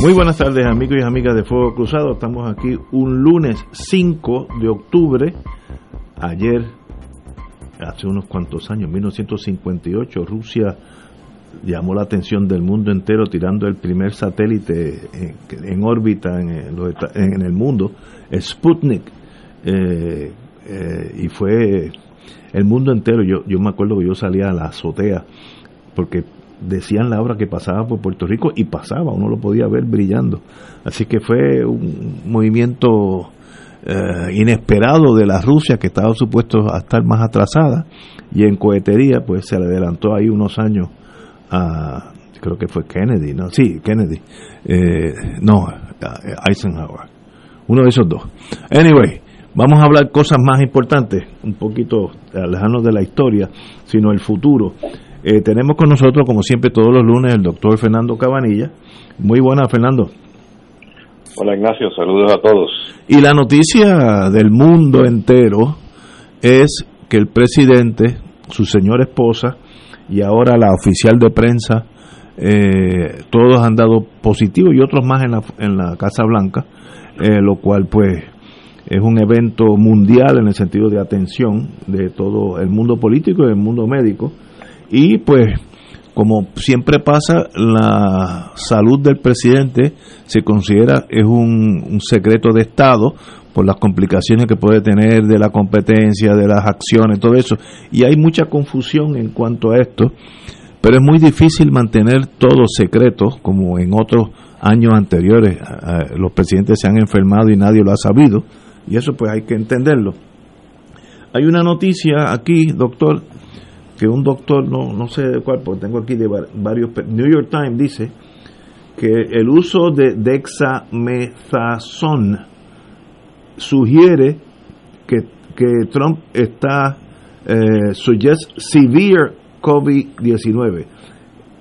Muy buenas tardes amigos y amigas de Fuego Cruzado. Estamos aquí un lunes 5 de octubre. Ayer, hace unos cuantos años, 1958, Rusia llamó la atención del mundo entero tirando el primer satélite en, órbita en, en, el mundo, Sputnik. Eh, eh, y fue el mundo entero. Yo, yo me acuerdo que yo salía a la azotea porque decían la obra que pasaba por Puerto Rico y pasaba, uno lo podía ver brillando. Así que fue un movimiento eh, inesperado de la Rusia que estaba supuesto a estar más atrasada y en cohetería pues se le adelantó ahí unos años a creo que fue Kennedy, ¿no? Sí, Kennedy. Eh, no, Eisenhower. Uno de esos dos. Anyway, vamos a hablar cosas más importantes, un poquito alejarnos de la historia, sino el futuro. Eh, tenemos con nosotros, como siempre, todos los lunes, el doctor Fernando Cabanilla. Muy buena, Fernando. Hola, Ignacio. Saludos a todos. Y la noticia del mundo entero es que el presidente, su señora esposa y ahora la oficial de prensa, eh, todos han dado positivo y otros más en la, en la Casa Blanca, eh, lo cual pues es un evento mundial en el sentido de atención de todo el mundo político y el mundo médico y pues, como siempre pasa, la salud del presidente se considera es un, secreto de Estado por las complicaciones que puede tener de la competencia, de las acciones, todo eso. Y hay mucha confusión en cuanto a esto, pero es muy difícil mantener todo secreto, como en otros años anteriores. Los presidentes se han enfermado y nadie lo ha sabido, y eso pues hay que entenderlo. Hay una noticia aquí, doctor, que un doctor, no, no sé de cuál, porque tengo aquí de varios, New York Times dice que el uso de dexamethasone sugiere que, que Trump está, eh, suggest severe COVID-19.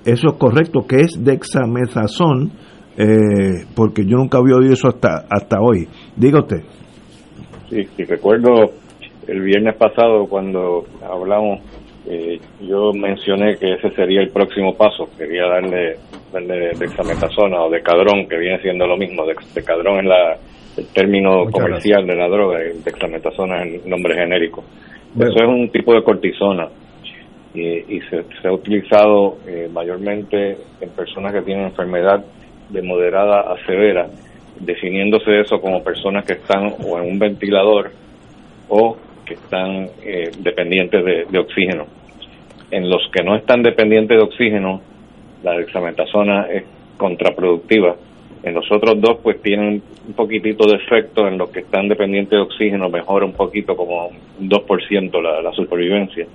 Eso es correcto, que es dexamethasone, eh, porque yo nunca había oído eso hasta, hasta hoy. Diga usted. Sí, sí, recuerdo el viernes pasado cuando hablamos eh, yo mencioné que ese sería el próximo paso. Quería darle, darle dexametasona o decadrón, que viene siendo lo mismo. Decadrón es la, el término comercial de la droga, y dexametasona es el nombre genérico. Eso es un tipo de cortisona y, se, ha utilizado eh, mayormente en personas que tienen enfermedad de moderada a severa, definiéndose eso como personas que están o en un ventilador o que están eh, dependientes de, oxígeno. En los que no están dependientes de oxígeno, la dexametasona es contraproductiva. En los otros dos, pues tienen un poquitito de efecto. En los que están dependientes de oxígeno, mejora un poquito, como un 2% la, la supervivencia.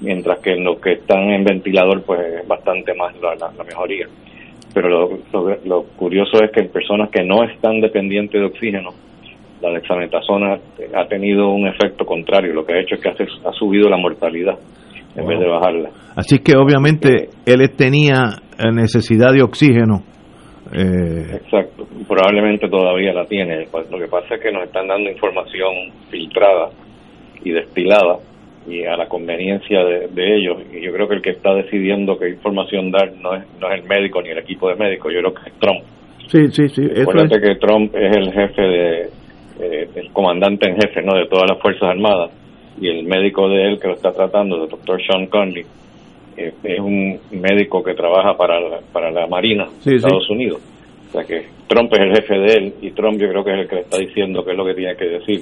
Mientras que en los que están en ventilador, pues bastante más la, la, mejoría. Pero lo, lo curioso es que en personas que no están dependientes de oxígeno, la dexametasona ha tenido un efecto contrario, lo que ha hecho es que ha, subido la mortalidad en vez de bajarla. Así que obviamente él tenía necesidad de oxígeno. Eh, Exacto, probablemente todavía la tiene. Lo que pasa es que nos están dando información filtrada y destilada y a la conveniencia de, ellos. Y yo creo que el que está decidiendo qué información dar no es, no es el médico ni el equipo de médicos, yo creo que es Trump. Sí, sí, sí. Acuérdate que Trump es el jefe de, eh, el comandante en jefe no de todas las Fuerzas Armadas y el médico de él que lo está tratando, el doctor Sean Conley, eh, es un médico que trabaja para la, para la Marina de Estados Unidos. O sea que Trump es el jefe de él y Trump yo creo que es el que le está diciendo qué es lo que tiene que decir.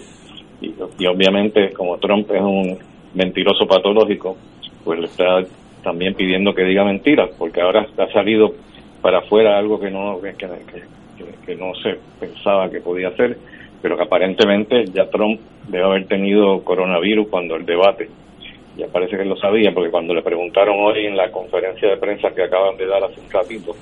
Y, y obviamente como Trump es un mentiroso patológico, pues le está también pidiendo que diga mentiras, porque ahora ha salido para afuera algo que no que, que, que no se pensaba que podía hacer pero que aparentemente ya Trump debe haber tenido coronavirus cuando el debate. Ya parece que lo sabía, porque cuando le preguntaron hoy en la conferencia de prensa que acaban de dar hace un ratito,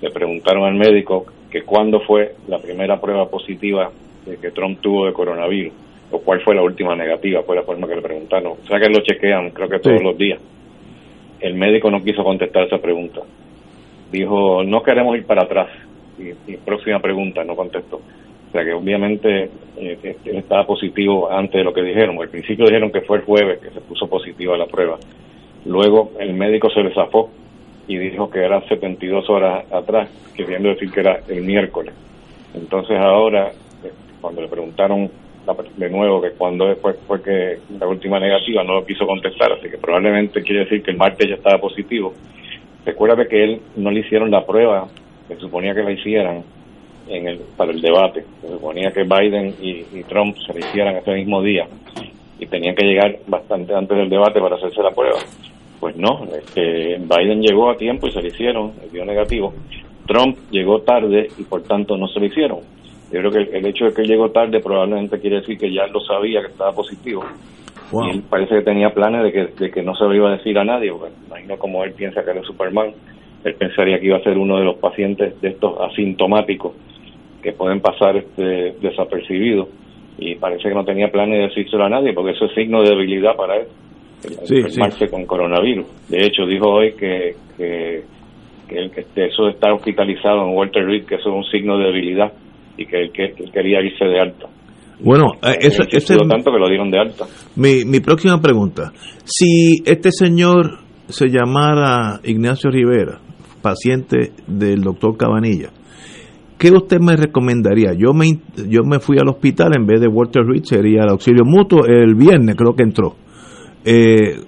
le preguntaron al médico que cuándo fue la primera prueba positiva que Trump tuvo de coronavirus, o cuál fue la última negativa, fue la forma que le preguntaron. O sea que lo chequean, creo que todos los días. El médico no quiso contestar esa pregunta. Dijo, no queremos ir para atrás. Y, próxima pregunta, no contestó. O sea que obviamente eh, estaba positivo antes de lo que dijeron. Al principio dijeron que fue el jueves que se puso positivo a la prueba. Luego el médico se le zafó y dijo que era 72 horas atrás, queriendo decir que era el miércoles. Entonces ahora, eh, cuando le preguntaron de nuevo que cuando después fue que la última negativa no lo quiso contestar, así que probablemente quiere decir que el martes ya estaba positivo. Recuerda que él no le hicieron la prueba, se suponía que la hicieran en el, para el debate, se suponía que Biden y, Trump se la hicieran ese mismo día y tenían que llegar bastante antes del debate para hacerse la prueba. Pues no, este, Biden llegó a tiempo y se le hicieron, dio negativo. Trump llegó tarde y por tanto no se lo hicieron. Yo creo que el hecho de que llegó tarde probablemente quiere decir que ya lo sabía que estaba positivo. Y él parece que tenía planes de que, de que no se lo iba a decir a nadie, porque imagino como él piensa que era Superman, él pensaría que iba a ser uno de los pacientes de estos asintomáticos que pueden pasar este desapercibidos y parece que no tenía planes de decírselo a nadie porque eso es signo de debilidad para él enfermarse con coronavirus de hecho dijo hoy que, que, que, que eso de estar hospitalizado en Walter Reed que eso es un signo de debilidad y que él, quería irse de alta. Bueno, eh, eso, es tanto que lo dieron de alta. Mi, mi próxima pregunta, si este señor se llamara Ignacio Rivera, paciente del doctor Cabanilla, ¿qué usted me recomendaría? Yo me, yo me fui al hospital en vez de Walter Reed, sería el auxilio mutuo, el viernes creo que entró. Eh,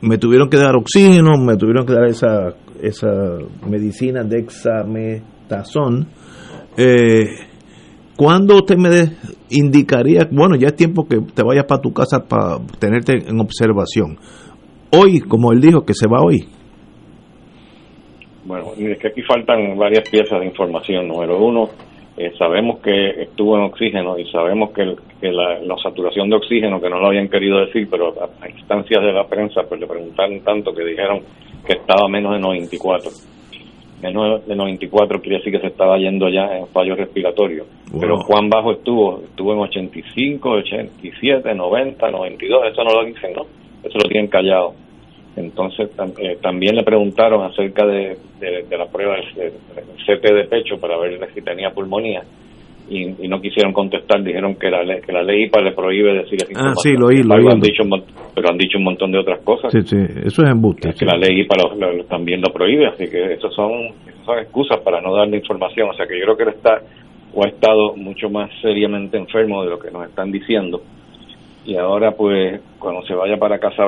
me tuvieron que dar oxígeno, me tuvieron que dar esa, esa medicina de exametazón. Eh, ¿Cuándo usted me indicaría, bueno, ya es tiempo que te vayas para tu casa para tenerte en observación? Hoy, como él dijo, que se va hoy. Bueno, es que aquí faltan varias piezas de información. Número uno, eh, sabemos que estuvo en oxígeno y sabemos que, la, saturación de oxígeno, que no lo habían querido decir, pero a, instancias de la prensa, pues le preguntaron tanto que dijeron que estaba menos de 94 menos de 94 quiere decir que se estaba yendo ya en fallo respiratorio. Pero Juan Bajo estuvo, estuvo en 85, 87, 90, 92, eso no lo dicen, ¿no? Eso lo tienen callado. Entonces eh, también le preguntaron acerca de, la prueba del CT de pecho para ver si tenía pulmonía y, no quisieron contestar, dijeron que la, ley, que la ley IPA le prohíbe decir esa Ah, sí, lo oí, lo Han dicho, pero han dicho un montón de otras cosas. Sí, sí, eso es embuste. Que la ley IPA también lo prohíbe, así que eso son, son excusas para no darle información. O sea que yo creo que él está o ha estado mucho más seriamente enfermo de lo que nos están diciendo. Y ahora, pues, cuando se vaya para Casa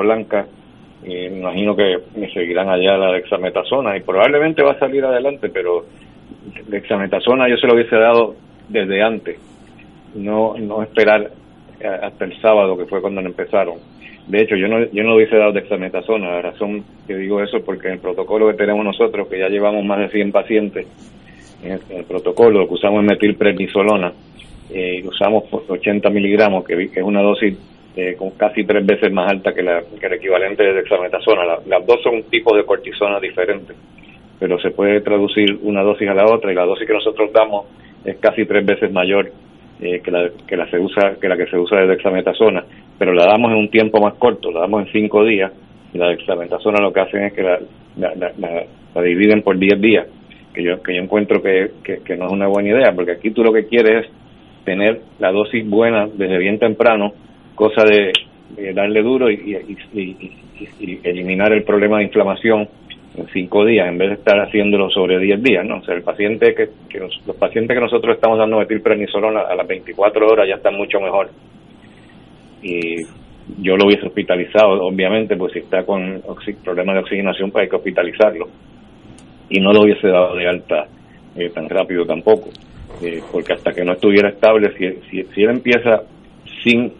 Eh, me imagino que me seguirán allá la dexametasona y probablemente va a salir adelante, pero dexametasona yo se lo hubiese dado desde antes, no, no esperar hasta el sábado, que fue cuando empezaron. De hecho, yo no, yo no hubiese dado dexametasona. La razón que digo eso es porque en el protocolo que tenemos nosotros, que ya llevamos más de 100 pacientes, en el, protocolo lo que usamos es metilprednisolona, eh, usamos 80 miligramos, que, es una dosis eh, con casi tres veces más alta que, la, que el equivalente de dexametasona. las dos son tipos de cortisona diferentes, pero se puede traducir una dosis a la otra y la dosis que nosotros damos es casi tres veces mayor eh, que, la, que, la se usa, que la que se usa de dexametasona, pero la damos en un tiempo más corto, la damos en cinco días, y la dexametasona lo que hacen es que la, la, dividen por diez días, que yo, que yo encuentro que, que, no es una buena idea, porque aquí tú lo que quieres es tener la dosis buena desde bien temprano, cosa de, darle duro y, y eliminar el problema de inflamación en cinco días en vez de estar haciéndolo sobre diez días, ¿no? O sea, el paciente que, los pacientes que nosotros estamos dando metilprednisolona a las 24 horas ya están mucho mejor. Y yo lo hubiese hospitalizado, obviamente, pues si está con problemas de oxigenación, pues hay que hospitalizarlo. Y no lo hubiese dado de alta eh, tan rápido tampoco, eh, porque hasta que no estuviera estable, si, si, él empieza sin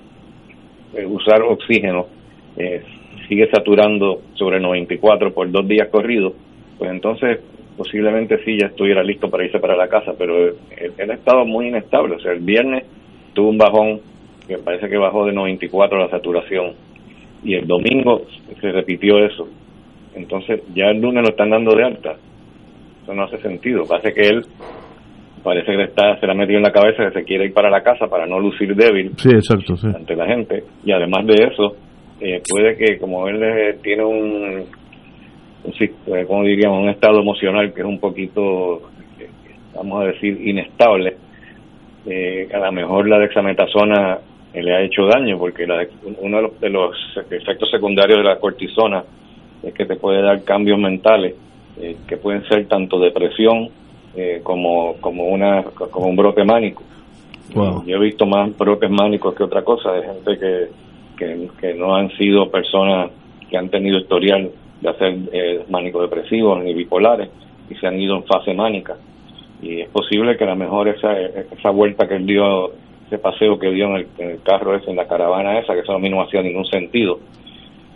eh, usar oxígeno, sigue saturando sobre 94 por dos días corridos, pues entonces posiblemente sí ya estuviera listo para irse para la casa, pero él, ha estado muy inestable, o sea, el viernes tuvo un bajón que parece que bajó de 94 la saturación y el domingo se repitió eso. Entonces ya el lunes lo están dando de alta. Eso no hace sentido. Parece que él parece que está, se le ha metido en la cabeza que se quiere ir para la casa para no lucir débil sí, exacto, sí. ante la gente. Y además de eso, eh, puede que como él eh, tiene un, un, como diríamos, un estado emocional que es un poquito, vamos a decir, inestable, a lo mejor la dexametasona le ha hecho daño porque uno de los, de los, efectos secundarios de la cortisona es que te puede dar cambios mentales eh, que pueden ser tanto depresión eh, como como una como un brote mánico. Yo he visto más brotes mánicos que otra cosa de gente que, que, no han sido personas que han tenido historial de hacer eh, mánicos depresivos ni bipolares y se han ido en fase mánica. Y es posible que a lo mejor esa, esa vuelta que él dio ese paseo que dio en el, carro ese, en la caravana esa, que eso a mí no hacía ningún sentido,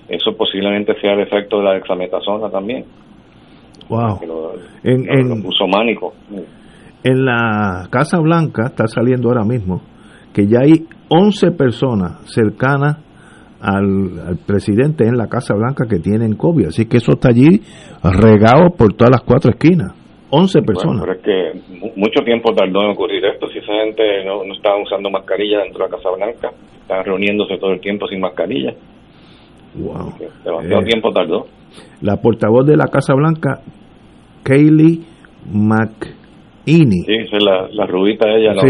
eso posiblemente sea el efecto de la dexametasona también. Wow. en, puso mánico. En la Casa Blanca está saliendo ahora mismo que ya hay 11 personas cercanas al, presidente en la Casa Blanca que tienen COVID. Así que eso está allí regado por todas las cuatro esquinas. 11 personas. pero es que mucho tiempo tardó en ocurrir esto. Si esa gente no, no estaba usando mascarilla dentro de la Casa Blanca, estaban reuniéndose todo el tiempo sin mascarilla. Wow. Demasiado eh, tiempo tardó. La portavoz de la Casa Blanca, Kaylee McEney. Sí, es la, la rubita ella, la,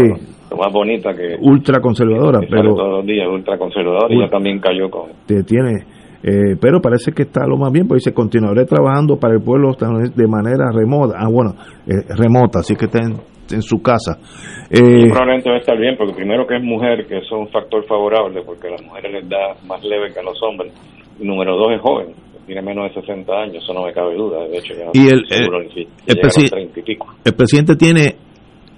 más bonita que... Ultra conservadora, pero... Todos los días, ultra conservadora, y ella también cayó con... Te tiene eh, pero parece que está lo más bien, porque dice, continuaré trabajando para el pueblo de manera remota, ah, bueno, eh, remota, así que está en, su casa. Eh, probablemente va a estar bien, porque primero que es mujer, que eso es un factor favorable, porque a las mujeres les da más leve que a los hombres, y número dos es joven, tiene menos de 60 años, eso no me cabe duda, de hecho ya y el, el, el, presidente tiene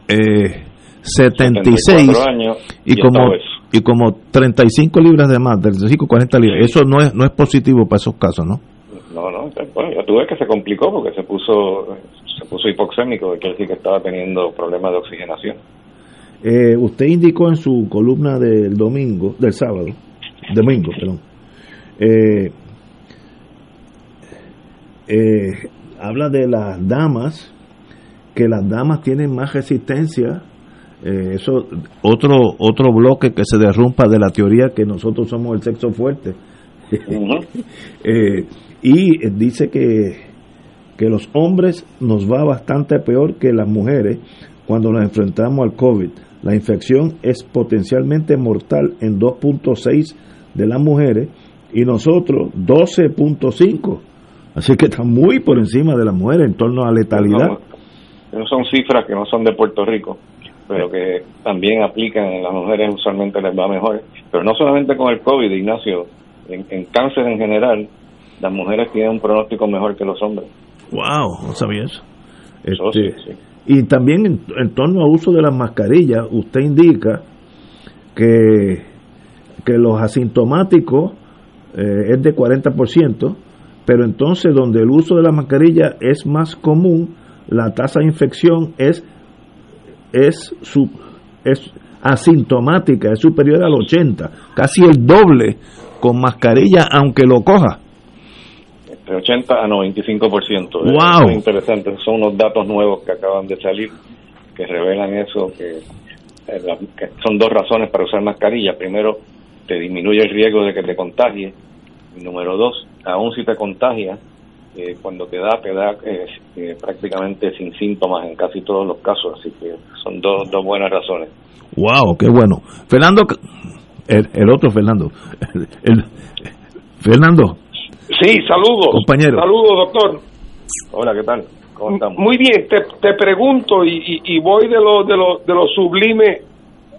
eh, 76 años y, como y como 35 libras de más, 35 40 libras. Eso no es no es positivo para esos casos, ¿no? No, no, bueno, ya tuve que se complicó porque se puso se puso hipoxémico, quiere decir que estaba teniendo problemas de oxigenación. Eh, usted indicó en su columna del domingo, del sábado, domingo, perdón, eh, eh, habla de las damas, que las damas tienen más resistencia eh, eso otro otro bloque que se derrumpa de la teoría que nosotros somos el sexo fuerte. Eh, y dice que que los hombres nos va bastante peor que las mujeres cuando nos enfrentamos al COVID. La infección es potencialmente mortal en 2.6 de las mujeres y nosotros 12.5 así que está muy por encima de las mujeres en torno a letalidad no son cifras que no son de Puerto Rico pero que también aplican en las mujeres usualmente les va mejor. Pero no solamente con el COVID, Ignacio, en, cáncer en general, las mujeres tienen un pronóstico mejor que los hombres. ¡Wow! No sabía eso. Este, y también en, torno al uso de las mascarillas, usted indica que, que los asintomáticos eh, es de 40%, pero entonces donde el uso de la mascarilla es más común, la tasa de infección es es, su, es asintomática, es superior al 80, casi el doble con mascarilla aunque lo coja. De 80 a 95%. Wow. Es interesante, son unos datos nuevos que acaban de salir que revelan eso, que, eh, que son dos razones para usar mascarilla. Primero, te disminuye el riesgo de que te contagies. Y número dos, aún si te contagias, eh, cuando te da, te da eh, eh, prácticamente sin síntomas en casi todos los casos, así que son dos, dos buenas razones. ¡Wow! ¡Qué bueno! Fernando, el, otro Fernando, el, Fernando. Sí, saludos. Compañero. Saludos, doctor. Hola, ¿qué tal? ¿Cómo estamos? Muy bien, te, te pregunto y, y, voy de lo, de, lo, de lo sublime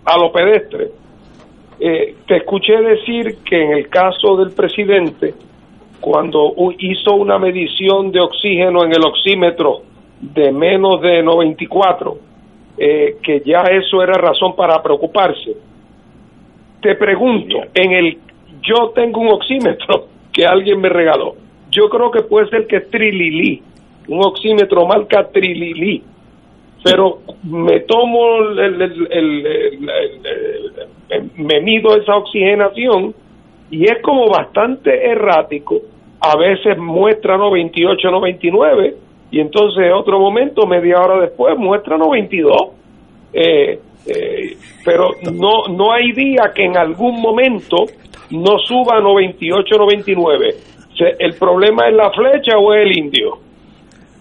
a lo pedestre. te escuché decir que en el caso del presidente, cuando hizo una medición de oxígeno en el oxímetro de menos de 94, eh, que ya eso era razón para preocuparse. Te pregunto, en el yo tengo un oxímetro que alguien me regaló. Yo creo que puede ser que es Trilili, un oxímetro marca Trilili. Pero me tomo me mido esa oxigenación y es como bastante errático a veces muestra 98, 99 y entonces otro momento, media hora después, muestra 92. Eh, eh, pero no, no hay día que en algún momento no suba a 98, 99. ¿El problema es la flecha o es el indio?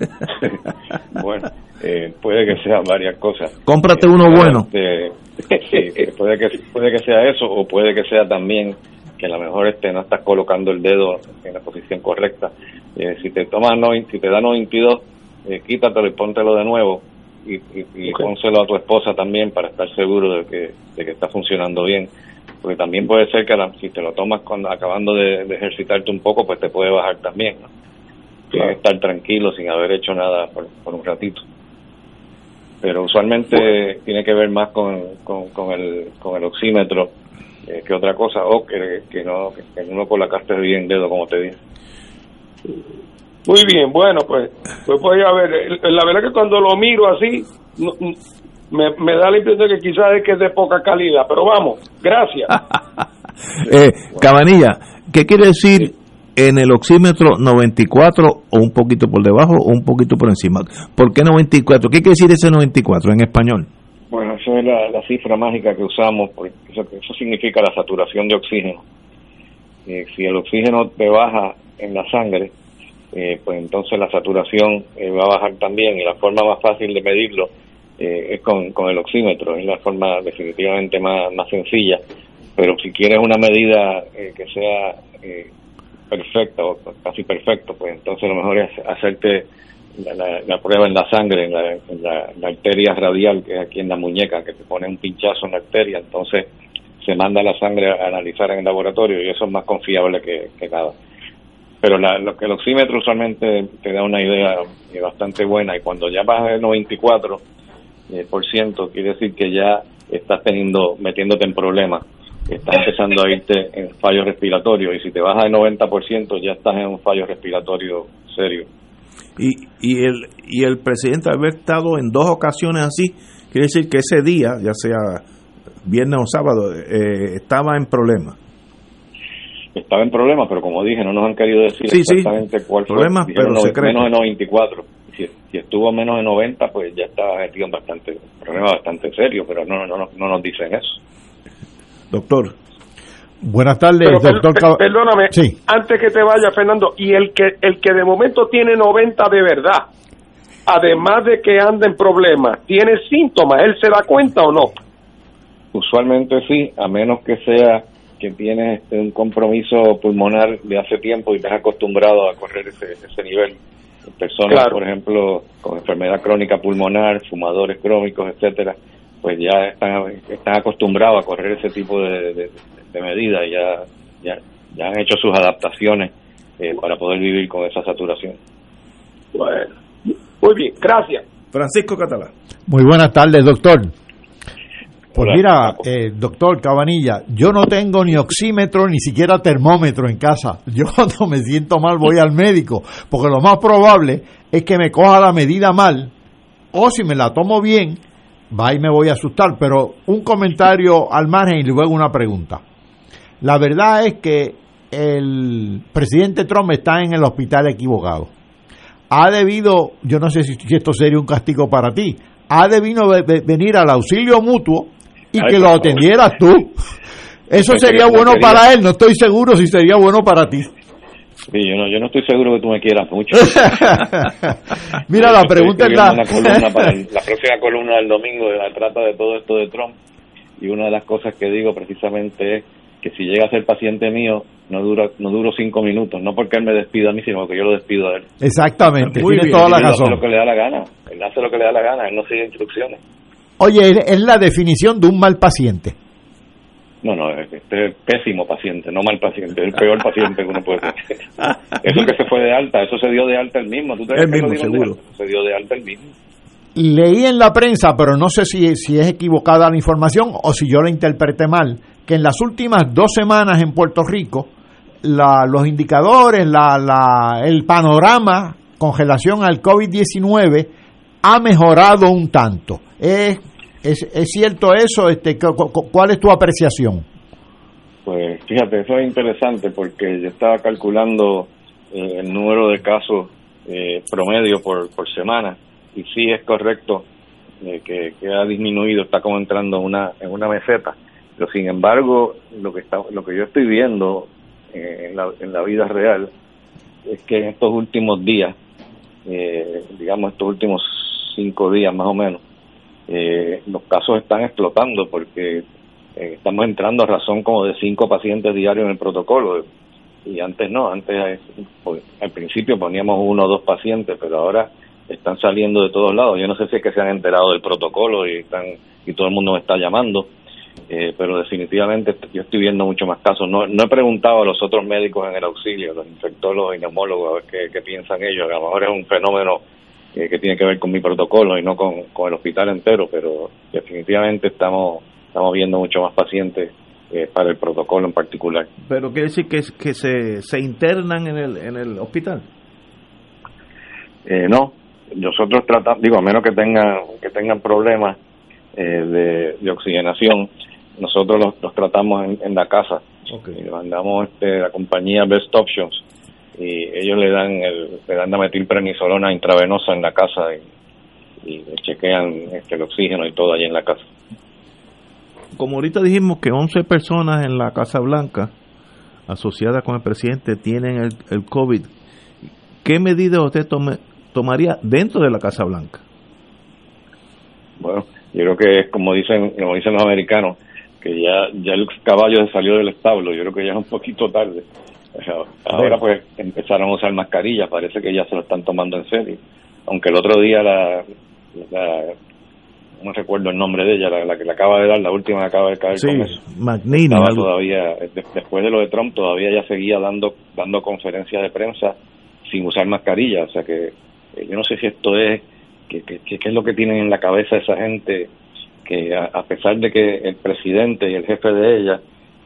bueno, eh, puede que sean varias cosas. Cómprate uno bueno. puede que puede que sea eso o puede que sea también que a lo mejor este no estás colocando el dedo en la posición correcta. Eh, si te tomas no, si te da 92, eh, quítatelo y póntelo de nuevo y, y, pónselo a tu esposa también para estar seguro de que, de que está funcionando bien. Porque también puede ser que si te lo tomas cuando acabando de, ejercitarte un poco, pues te puede bajar también. ¿no? Tienes que estar tranquilo sin haber hecho nada por, un ratito. Pero usualmente tiene que ver más con, con, el, con el oxímetro eh, que otra cosa, o que, que no que uno colocaste bien dedo, como te dije. Muy bien, bueno, pues, pues voy a ver. La verdad que cuando lo miro así, me, da la impresión de que quizás es que es de poca calidad, pero vamos, gracias. eh, Cabanilla, ¿qué quiere decir en el oxímetro 94 o un poquito por debajo o un poquito por encima? ¿Por qué 94? ¿Qué quiere decir ese 94 en español? Esa es la, cifra mágica que usamos, porque eso, eso significa la saturación de oxígeno. Eh, si el oxígeno te baja en la sangre, eh, pues entonces la saturación eh, va a bajar también y la forma más fácil de medirlo eh, es con, con el oxímetro, es la forma definitivamente más, más sencilla, pero si quieres una medida que sea perfecta o casi perfecto, pues entonces lo mejor es hacerte la, prueba en la sangre, en, la, arteria radial, que es aquí en la muñeca, que te pone un pinchazo en la arteria, entonces se manda la sangre a analizar en el laboratorio y eso es más confiable que, nada. Pero la, lo que el oxímetro usualmente te da una idea eh, bastante buena y cuando ya baja el 94 eh, por ciento quiere decir que ya estás teniendo metiéndote en problemas estás empezando a irte en fallo respiratorio y si te baja el 90% ya estás en un fallo respiratorio serio y, y el y el presidente haber estado en dos ocasiones así quiere decir que ese día ya sea viernes o sábado eh, estaba en problemas estaba en problemas, pero como dije, no nos han querido decir exactamente cuál fue. Problemas, pero menos de 94. Si, si, estuvo menos de 90, pues ya estaba metido en bastante, problema bastante serio, pero no, no, no, nos dicen eso. Doctor. Buenas tardes, doctor. perdóname, antes que te vaya, Fernando, y el que, el que de momento tiene 90 de verdad, además de que anda en problemas, tiene síntomas, ¿él se da cuenta o no? Usualmente sí, a menos que sea que tienes este, un compromiso pulmonar de hace tiempo y te has acostumbrado a correr ese, ese nivel. Personas, por ejemplo, con enfermedad crónica pulmonar, fumadores crónicos, etcétera, pues ya están, están acostumbrados a correr ese tipo de, de, medidas, ya, ya, ya han hecho sus adaptaciones eh, para poder vivir con esa saturación. Bueno, muy bien, gracias. Francisco Catalá. Muy buenas tardes, doctor. Pues mira, eh, doctor Cabanilla, yo no tengo ni oxímetro ni siquiera termómetro en casa. Yo cuando me siento mal voy al médico, porque lo más probable es que me coja la medida mal, o si me la tomo bien, va y me voy a asustar. Pero un comentario al margen y luego una pregunta. La verdad es que el presidente Trump está en el hospital equivocado. Ha debido, yo no sé si esto sería un castigo para ti, ha debido venir al auxilio mutuo y que lo atendieras tú. Eso sería bueno para él, no estoy seguro si sería bueno para ti. Sí, yo no, yo no estoy seguro que tú me quieras mucho. Mira, la pregunta es la... la próxima columna del domingo trata de todo esto de Trump y una de las cosas que digo precisamente es que si llega a ser paciente mío no dura no duro cinco minutos no porque él me despida a mí sino que yo lo despido a él exactamente tiene toda la razón él hace lo que le da la gana él hace lo que le da la gana él no sigue instrucciones Oye, es la definición de un mal paciente. No, no, este es pésimo paciente, no mal paciente, es el peor paciente que uno puede tener. Eso que se fue de alta, eso se dio de alta el mismo. ¿Tú te el mismo, seguro. Se dio de alta el mismo. Leí en la prensa, pero no sé si, si es equivocada la información o si yo la interpreté mal, que en las últimas dos semanas en Puerto Rico, la, los indicadores, la, la, el panorama con relación al COVID-19 ha mejorado un tanto. ¿Es ¿Es, es cierto eso? Este, ¿Cuál es tu apreciación? Pues fíjate, eso es interesante porque yo estaba calculando eh, el número de casos eh, promedio por, por semana y sí es correcto eh, que, ha disminuido, está como entrando en una, en una meseta. Pero sin embargo, lo que, está, lo que yo estoy viendo eh, en, la, en la vida real es que en estos últimos días, eh, digamos estos últimos cinco días más o menos, los casos están explotando porque estamos entrando a razón como de cinco pacientes diarios en el protocolo y antes no, antes pues, al principio poníamos uno o dos pacientes, pero ahora están saliendo de todos lados. Yo no sé si es que se han enterado del protocolo y están y todo el mundo me está llamando, eh, pero definitivamente yo estoy viendo mucho más casos. No, no he preguntado a los otros médicos en el auxilio, los infectólogos y neumólogos, a ver qué, piensan ellos. A lo mejor es un fenómeno eh, que tiene que ver con mi protocolo y no con, con el hospital entero, pero definitivamente estamos, estamos viendo mucho más pacientes eh, para el protocolo en particular. ¿Pero quiere decir que, que se, se internan en el, en el hospital? Eh, no, nosotros tratamos, digo, a menos que tengan, que tengan problemas eh, de, oxigenación, nosotros los, tratamos en, la casa. Y mandamos este, la compañía Best Options y ellos le dan el, le dan la metilprenisolona intravenosa en la casa y, y chequean este, el oxígeno y todo allí en la casa como ahorita dijimos que 11 personas en la Casa Blanca asociadas con el presidente tienen el, el COVID, ¿qué medidas usted tomaría dentro de la Casa Blanca? Bueno, yo creo que es como dicen, como dicen los americanos, que ya, ya el caballo salió del establo, yo creo que ya es un poquito tarde. Ahora pues empezaron a usar mascarillas, parece que ya se lo están tomando en serio. Aunque el otro día la, la no recuerdo el nombre de ella, la, que le acaba de dar, la última que acaba de caer sí, con todavía, después de lo de Trump, todavía ya seguía dando, dando conferencias de prensa sin usar mascarilla, o sea que eh, yo no sé si esto es, qué que, que, es lo que tienen en la cabeza esa gente, que a, pesar de que el presidente y el jefe de ella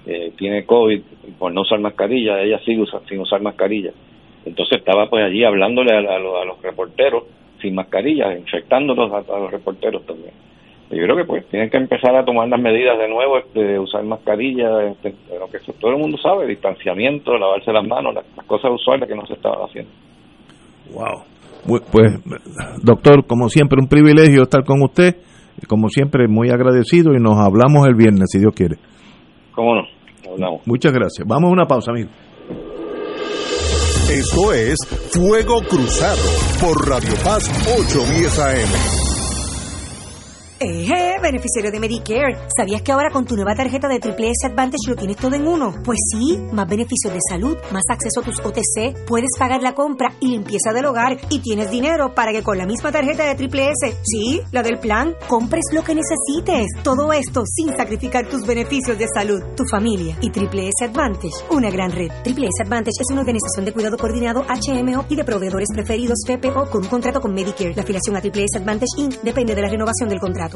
eh, tiene COVID por no usar mascarilla, ella sigue sin usar mascarilla. Entonces estaba pues allí hablándole a, a los reporteros sin mascarilla, infectándolos a, los reporteros también. Yo creo que pues tienen que empezar a tomar las medidas de nuevo, este, usar mascarilla, este, lo que todo el mundo sabe, distanciamiento, lavarse las manos, las, cosas usuales que no se estaban haciendo. Wow. Pues, doctor, como siempre, un privilegio estar con usted, como siempre, muy agradecido y nos hablamos el viernes, si Dios quiere. ¿Cómo no? Hablamos. Muchas gracias. Vamos a una pausa, amigo. Esto es Fuego Cruzado por Radio Paz 810 AM. Eh, beneficiario de Medicare. ¿Sabías que ahora con tu nueva tarjeta de Triple S Advantage lo tienes todo en uno? Pues sí, más beneficios de salud, más acceso a tus OTC, puedes pagar la compra y limpieza del hogar y tienes dinero para que con la misma tarjeta de Triple S, sí, la del plan, compres lo que necesites. Todo esto sin sacrificar tus beneficios de salud, tu familia y Triple S Advantage, una gran red. Triple S Advantage es una organización de cuidado coordinado HMO y de proveedores preferidos FPO con un contrato con Medicare. La afiliación a Triple S Advantage Inc. depende de la renovación del contrato.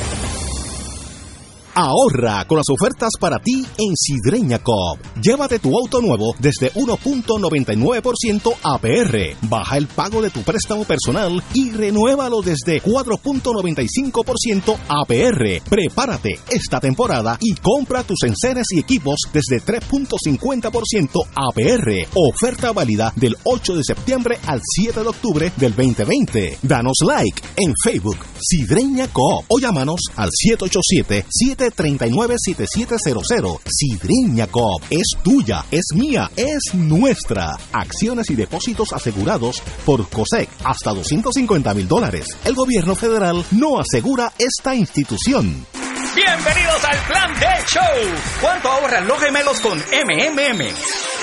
Ahorra con las ofertas para ti en Sidreña Coop. Llévate tu auto nuevo desde 1.99% APR. Baja el pago de tu préstamo personal y renuévalo desde 4.95% APR. Prepárate esta temporada y compra tus enseres y equipos desde 3.50% APR. Oferta válida del 8 de septiembre al 7 de octubre del 2020. Danos like en Facebook Sidreña Coop o llámanos al 787 7 739-7700. Sidriña Coop es tuya, es mía, es nuestra. Acciones y depósitos asegurados por COSEC hasta 250 mil dólares. El gobierno federal no asegura esta institución. Bienvenidos al Plan de Show. ¿Cuánto ahorran los gemelos con MMM?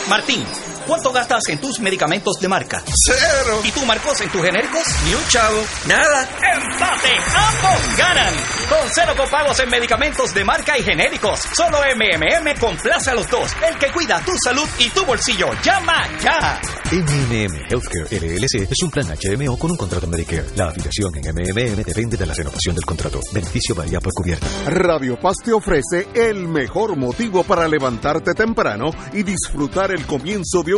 Martín. ¿Cuánto gastas en tus medicamentos de marca? Cero. ¿Y tú, Marcos, en tus genéricos? Ni un chavo. Nada. ¡Empate! ¡Ambos ganan! Con cero copagos en medicamentos de marca y genéricos. Solo MMM complace a los dos. El que cuida tu salud y tu bolsillo. ¡Llama ya! MMM Healthcare LLC es un plan HMO con un contrato Medicare. La afiliación en MMM depende de la renovación del contrato. Beneficio varía por cubierta. Radio Paz te ofrece el mejor motivo para levantarte temprano y disfrutar el comienzo de un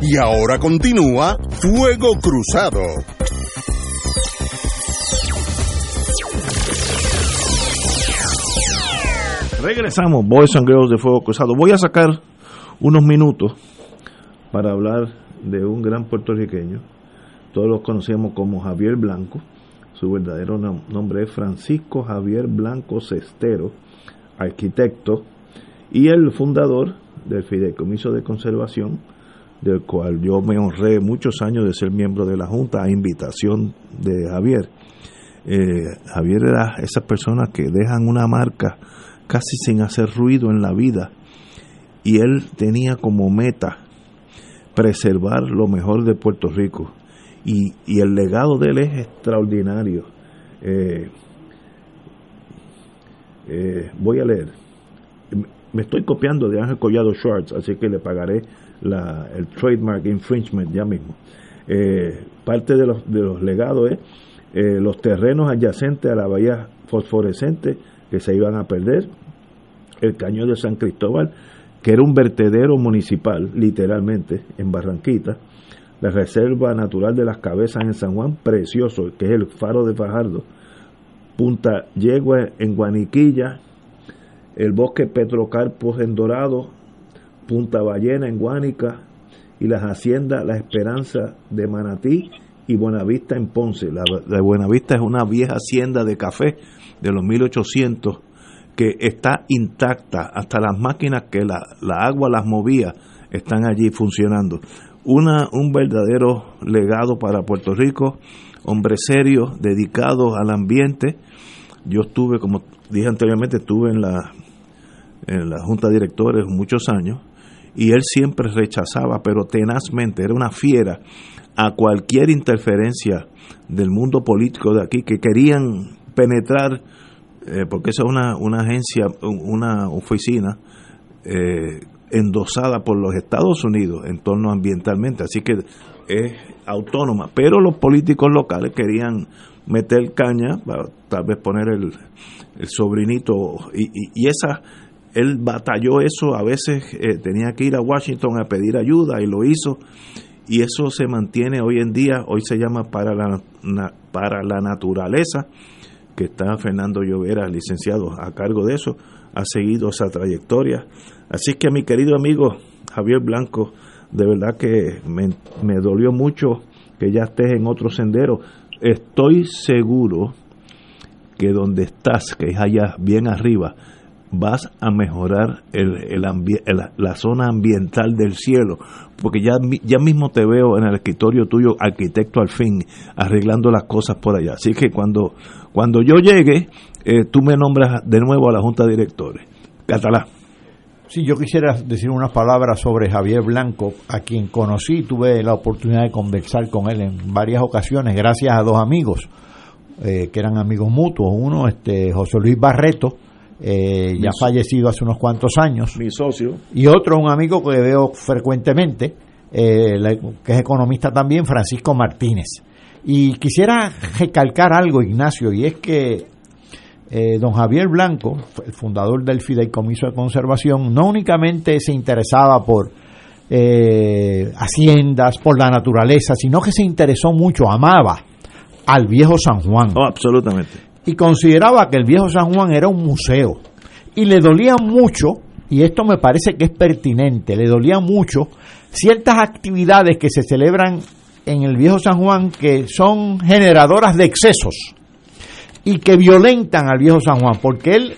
Y ahora continúa Fuego Cruzado. Regresamos, Boys and Girls de Fuego Cruzado. Voy a sacar unos minutos para hablar de un gran puertorriqueño. Todos lo conocemos como Javier Blanco. Su verdadero nombre es Francisco Javier Blanco Cestero, arquitecto y el fundador del Fideicomiso de Conservación, del cual yo me honré muchos años de ser miembro de la Junta a invitación de Javier. Eh, Javier era esas personas que dejan una marca casi sin hacer ruido en la vida y él tenía como meta preservar lo mejor de Puerto Rico y, y el legado de él es extraordinario. Eh, eh, voy a leer. Me estoy copiando de Ángel Collado Schwartz, así que le pagaré el trademark infringement ya mismo. Eh, parte de los, de los legados es los terrenos adyacentes a la bahía fosforescente que se iban a perder, el cañón de San Cristóbal, que era un vertedero municipal, literalmente, en Barranquita, la Reserva Natural de las Cabezas en San Juan, precioso, que es el faro de Fajardo, Punta Yegua en Guaniquilla, el bosque Petrocarpos en Dorado, Punta Ballena en Guánica y las haciendas La Esperanza de Manatí y Buenavista en Ponce. La, la Buenavista es una vieja hacienda de café de los 1800 que está intacta, hasta las máquinas que la, agua las movía están allí funcionando. Una, un verdadero legado para Puerto Rico, hombre serio, dedicado al ambiente. Yo estuve, como dije anteriormente, estuve en la, en la Junta de Directores muchos años y él siempre rechazaba, pero tenazmente, era una fiera a cualquier interferencia del mundo político de aquí que querían penetrar, eh, porque esa es una, una agencia, una oficina eh, endosada por los Estados Unidos en torno ambientalmente, así que es autónoma, pero los políticos locales querían meter caña, tal vez poner el, el sobrinito, y, esa, él batalló eso, a veces eh, tenía que ir a Washington a pedir ayuda y lo hizo, y eso se mantiene hoy en día, hoy se llama para la, para la naturaleza, que está Fernando Llovera, licenciado, a cargo de eso, ha seguido esa trayectoria. Así que mi querido amigo Javier Blanco, de verdad que me, me dolió mucho que ya estés en otro sendero. Estoy seguro que donde estás, que es allá bien arriba, vas a mejorar el, el, el, la zona ambiental del cielo, porque ya, ya mismo te veo en el escritorio tuyo, arquitecto al fin, arreglando las cosas por allá. Así que cuando, cuando yo llegue, eh, tú me nombras de nuevo a la Junta de Directores. Catalá. Sí, yo quisiera decir unas palabras sobre Javier Blanco, a quien conocí, tuve la oportunidad de conversar con él en varias ocasiones, gracias a dos amigos, eh, que eran amigos mutuos. Uno, este, José Luis Barreto, eh, ya fallecido hace unos cuantos años. Mi socio. Y otro, un amigo que veo frecuentemente, eh, que es economista también, Francisco Martínez. Y quisiera recalcar algo, Ignacio, y es que eh, don Javier Blanco, el fundador del Fideicomiso de Conservación, no únicamente se interesaba por eh, haciendas, por la naturaleza, sino que se interesó mucho, amaba al viejo San Juan. Oh, absolutamente. Y consideraba que el viejo San Juan era un museo. Y le dolía mucho, y esto me parece que es pertinente, le dolía mucho ciertas actividades que se celebran en el viejo San Juan que son generadoras de excesos y que violentan al viejo San Juan, porque él,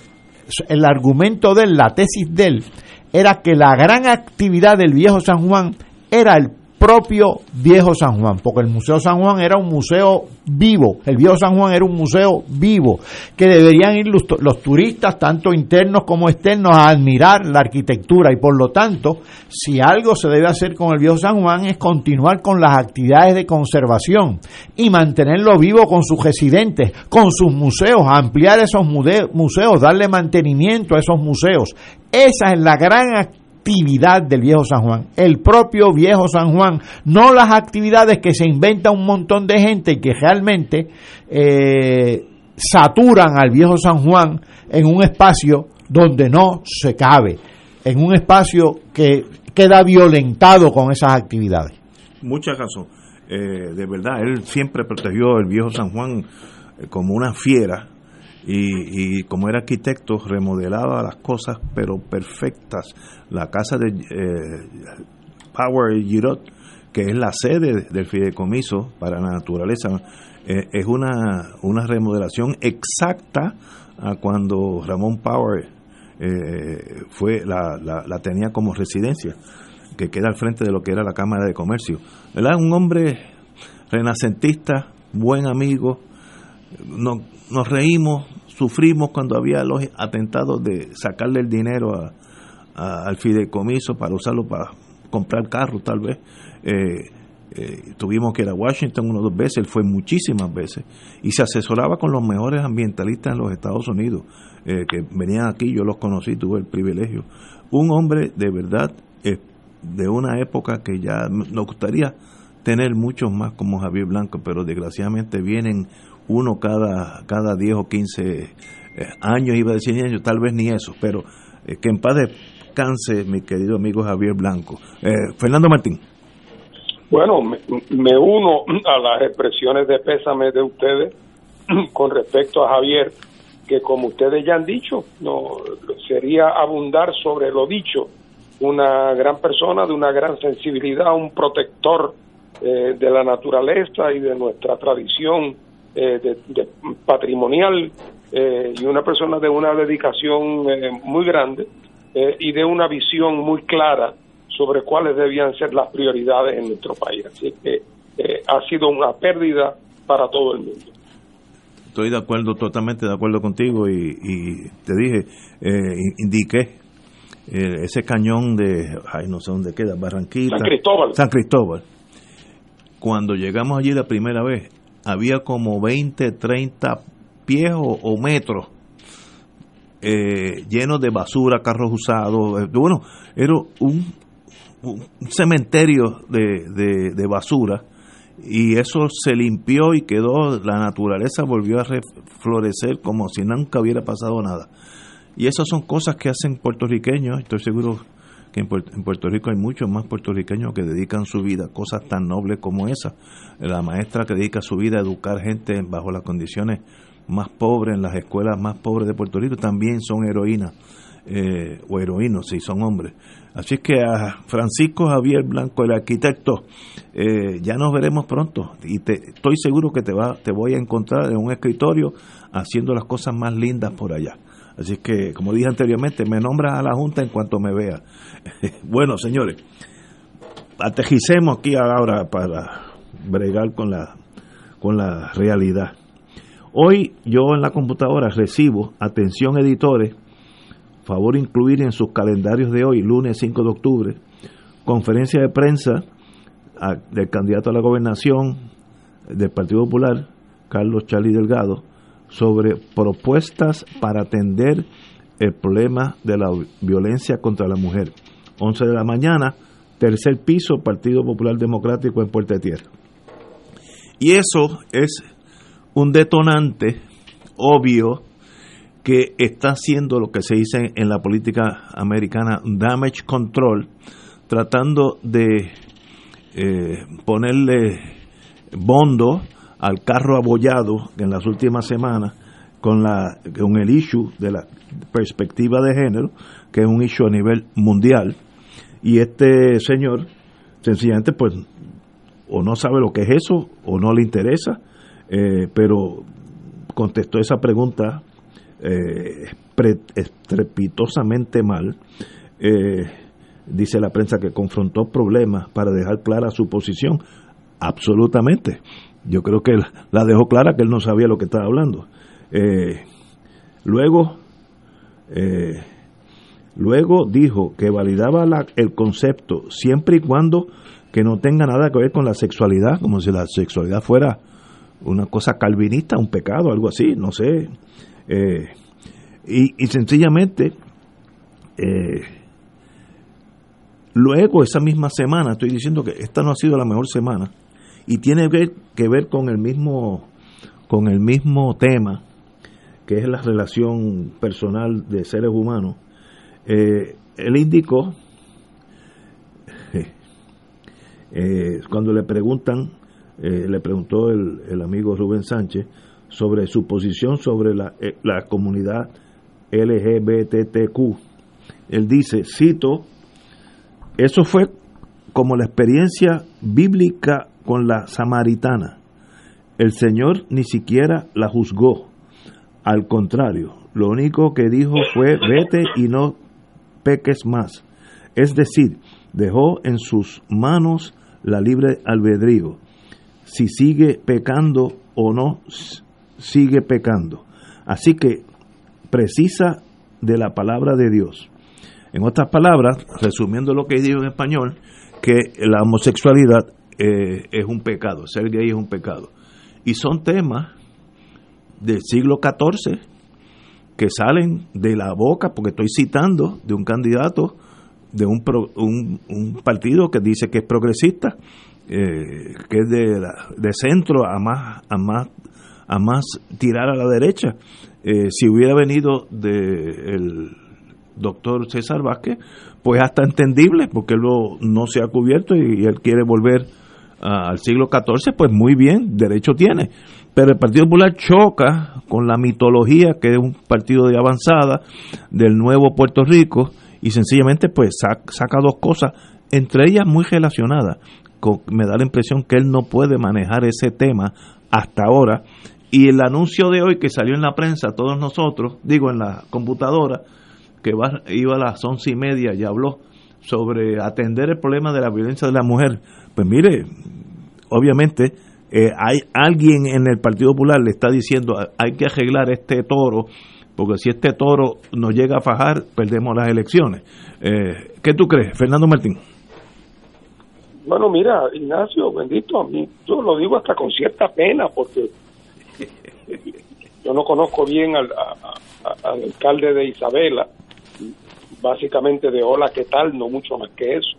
el argumento de él, la tesis de él, era que la gran actividad del viejo San Juan era el propio viejo San Juan, porque el Museo San Juan era un museo vivo, el viejo San Juan era un museo vivo, que deberían ir los, turistas, tanto internos como externos, a admirar la arquitectura y por lo tanto, si algo se debe hacer con el viejo San Juan es continuar con las actividades de conservación y mantenerlo vivo con sus residentes, con sus museos, ampliar esos museos, darle mantenimiento a esos museos. Esa es la gran actividad del viejo San Juan, el propio viejo San Juan, no las actividades que se inventa un montón de gente y que realmente eh, saturan al viejo San Juan en un espacio donde no se cabe, en un espacio que queda violentado con esas actividades. Muchas razón. Eh, de verdad, él siempre protegió el viejo San Juan eh, como una fiera y, como era arquitecto remodelaba las cosas pero perfectas. La casa de eh, Power Girot, que es la sede del fideicomiso para la naturaleza, eh, es una, una remodelación exacta a cuando Ramón Power eh, fue la, la, tenía como residencia, que queda al frente de lo que era la Cámara de Comercio. ¿verdad? Un hombre renacentista, buen amigo, no, nos reímos, sufrimos cuando había los atentados de sacarle el dinero al fideicomiso para usarlo para comprar carros tal vez. Eh, eh, tuvimos que ir a Washington una o dos veces, él fue muchísimas veces y se asesoraba con los mejores ambientalistas en los Estados Unidos eh, que venían aquí, yo los conocí, tuve el privilegio. Un hombre de verdad de una época que ya nos gustaría tener muchos más como Javier Blanco, pero desgraciadamente vienen uno cada, cada 10 o 15 eh, años, iba a decir años, tal vez ni eso, pero eh, que en paz descanse mi querido amigo Javier Blanco. Eh, Fernando Martín. Bueno, me, me, uno a las expresiones de pésame de ustedes con respecto a Javier, que como ustedes ya han dicho, no sería abundar sobre lo dicho, una gran persona de una gran sensibilidad, un protector de la naturaleza y de nuestra tradición eh, de, patrimonial eh, y una persona de una dedicación eh, muy grande y de una visión muy clara sobre cuáles debían ser las prioridades en nuestro país. Así que ha sido una pérdida para todo el mundo. Estoy de acuerdo, totalmente de acuerdo contigo y, te dije, indiqué ese cañón de, ay, no sé dónde queda, Barranquilla. San Cristóbal. San Cristóbal. Cuando llegamos allí la primera vez, había como 20, 30 pies o, metros eh, llenos de basura, carros usados. Eh, bueno, era un, cementerio de, de, basura y eso se limpió y quedó, la naturaleza volvió a reflorecer como si nunca hubiera pasado nada. Y esas son cosas que hacen puertorriqueños, estoy seguro que en Puerto, Rico hay muchos más puertorriqueños que dedican su vida a cosas tan nobles como esa. La maestra que dedica su vida a educar gente bajo las condiciones más pobres, en las escuelas más pobres de Puerto Rico, también son heroínas eh, o heroínos si son hombres. Así es que a Francisco Javier Blanco, el arquitecto, eh, ya nos veremos pronto y te, estoy seguro que te, va, te voy a encontrar en un escritorio haciendo las cosas más lindas por allá. Así que, como dije anteriormente, me nombra a la Junta en cuanto me vea. bueno, señores, atejicemos aquí ahora para bregar con la, con la realidad. Hoy yo en la computadora recibo, atención editores, favor incluir en sus calendarios de hoy, lunes 5 de octubre, conferencia de prensa del candidato a la gobernación del Partido Popular, Carlos Charlie Delgado, sobre propuestas para atender el problema de la violencia contra la mujer. 11 de la mañana, tercer piso, Partido Popular Democrático en Puerta Tierra. Y eso es un detonante obvio que está haciendo lo que se dice en la política americana damage control, tratando de eh, ponerle bondo al carro abollado en las últimas semanas con, la, el issue de la perspectiva de género, que es un issue a nivel mundial, y este señor sencillamente pues o no sabe lo que es eso o no le interesa, eh, pero contestó esa pregunta eh, estrepitosamente mal. Eh, dice la prensa que confrontó problemas para dejar clara su posición. Absolutamente. Yo creo que la dejó clara que él no sabía lo que estaba hablando. Eh, luego, eh, luego dijo que validaba la, el concepto siempre y cuando que no tenga nada que ver con la sexualidad, como si la sexualidad fuera una cosa calvinista, un pecado, algo así, no sé. Eh, y, sencillamente, eh, luego esa misma semana, estoy diciendo que esta no ha sido la mejor semana, y tiene que ver con el mismo, con el mismo tema, que es la relación personal de seres humanos. Eh, él indicó, eh, cuando le preguntan eh, le preguntó el, amigo Rubén Sánchez sobre su posición sobre la, la comunidad LGBTQ. Él dice, cito, eso fue como la experiencia bíblica con la samaritana. El Señor ni siquiera la juzgó. Al contrario, lo único que dijo fue, vete y no peques más. Es decir, dejó en sus manos la libre albedrío si sigue pecando o no sigue pecando. Así que precisa de la palabra de Dios. En otras palabras, resumiendo lo que digo en español, que la homosexualidad eh, es un pecado, ser gay es un pecado. Y son temas del siglo XIV que salen de la boca, porque estoy citando de un candidato de un, un partido que dice que es progresista, eh, que es de, centro a más, a más, a más tirar a la derecha. Eh, si hubiera venido del el doctor César Vázquez, pues hasta entendible, porque él no se ha cubierto y, él quiere volver al siglo XIV, pues muy bien, derecho tiene. Pero el Partido Popular choca con la mitología, que es un partido de avanzada del nuevo Puerto Rico, y sencillamente pues saca dos cosas, entre ellas muy relacionadas, me da la impresión que él no puede manejar ese tema hasta ahora. Y el anuncio de hoy que salió en la prensa, todos nosotros, digo en la computadora, que iba a las once y media y habló sobre atender el problema de la violencia de la mujer. Pues mire, obviamente eh, hay alguien en el Partido Popular le está diciendo hay que arreglar este toro, porque si este toro nos llega a fajar, perdemos las elecciones. Eh, ¿Qué tú crees, Fernando Martín? Bueno, mira, Ignacio, bendito, a mí, yo lo digo hasta con cierta pena porque yo no conozco bien al, alcalde de Isabela, básicamente de hola, ¿qué tal? No mucho más que eso,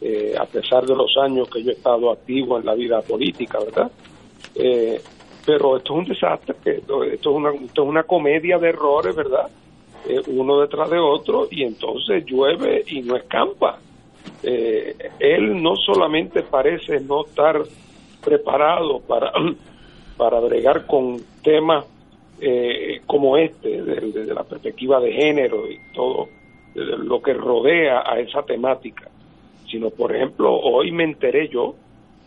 eh, a pesar de los años que yo he estado activo en la vida política, ¿verdad? Eh, pero esto es un desastre, esto, es una, esto es una comedia de errores, ¿verdad? Eh, uno detrás de otro y entonces llueve y no escampa eh, él no solamente parece no estar preparado para, para bregar con temas eh, como este, desde, la perspectiva de género y todo lo que rodea a esa temática, sino, por ejemplo, hoy me enteré yo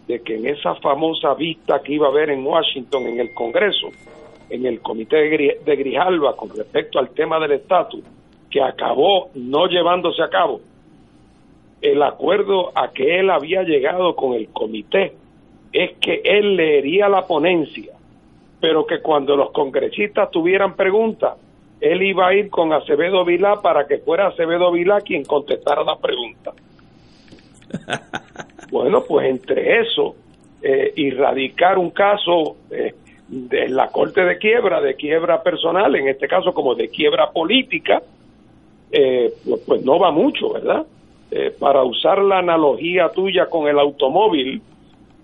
de que en esa famosa vista que iba a haber en Washington, en el Congreso, en el Comité de Grijalva con respecto al tema del estatus, que acabó no llevándose a cabo, el acuerdo a que él había llegado con el comité es que él leería la ponencia, pero que cuando los congresistas tuvieran preguntas, él iba a ir con Acevedo Vilá para que fuera Acevedo Vilá quien contestara la pregunta. bueno, pues entre eso eh, y radicar un caso eh, de la corte de quiebra, de quiebra personal, en este caso como de quiebra política, eh, pues, pues no va mucho, ¿verdad? Eh, para usar la analogía tuya con el automóvil,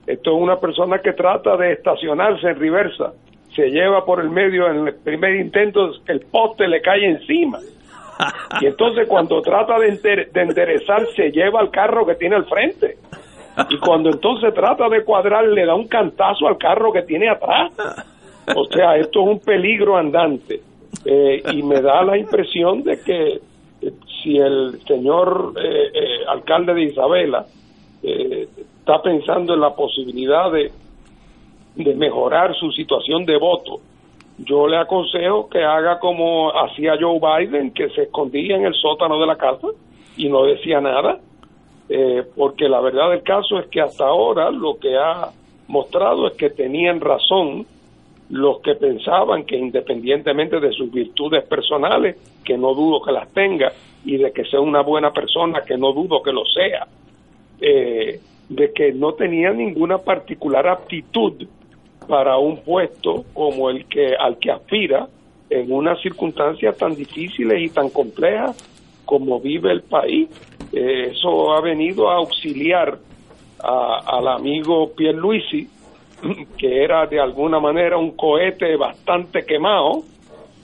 esto es una persona que trata de estacionarse en reversa, se lleva por el medio en el primer intento, el poste le cae encima. Y entonces cuando trata de, de enderezar, se lleva al carro que tiene al frente. Y cuando entonces trata de cuadrar, le da un cantazo al carro que tiene atrás. O sea, esto es un peligro andante. Eh, y me da la impresión de que si el señor eh, eh, alcalde de Isabela eh, está pensando en la posibilidad de, de mejorar su situación de voto, yo le aconsejo que haga como hacía Joe Biden, que se escondía en el sótano de la casa y no decía nada, eh, porque la verdad del caso es que hasta ahora lo que ha mostrado es que tenían razón los que pensaban que independientemente de sus virtudes personales, que no dudo que las tenga, y de que sea una buena persona, que no dudo que lo sea, eh, de que no tenía ninguna particular aptitud para un puesto como el que al que aspira en unas circunstancias tan difíciles y tan complejas como vive el país. Eh, eso ha venido a auxiliar al amigo Pierluisi, que era de alguna manera un cohete bastante quemado,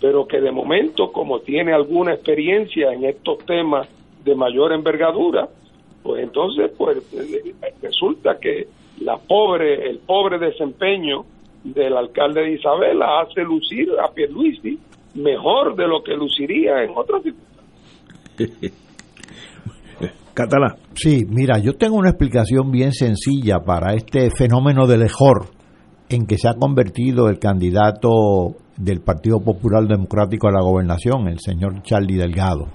pero que de momento, como tiene alguna experiencia en estos temas de mayor envergadura, pues entonces pues resulta que la pobre el pobre desempeño del alcalde de Isabela hace lucir a Pierluisi mejor de lo que luciría en otras circunstancias. Catalá. Sí, mira, yo tengo una explicación bien sencilla para este fenómeno de lejor en que se ha convertido el candidato del Partido Popular Democrático a la gobernación, el señor Charlie Delgado.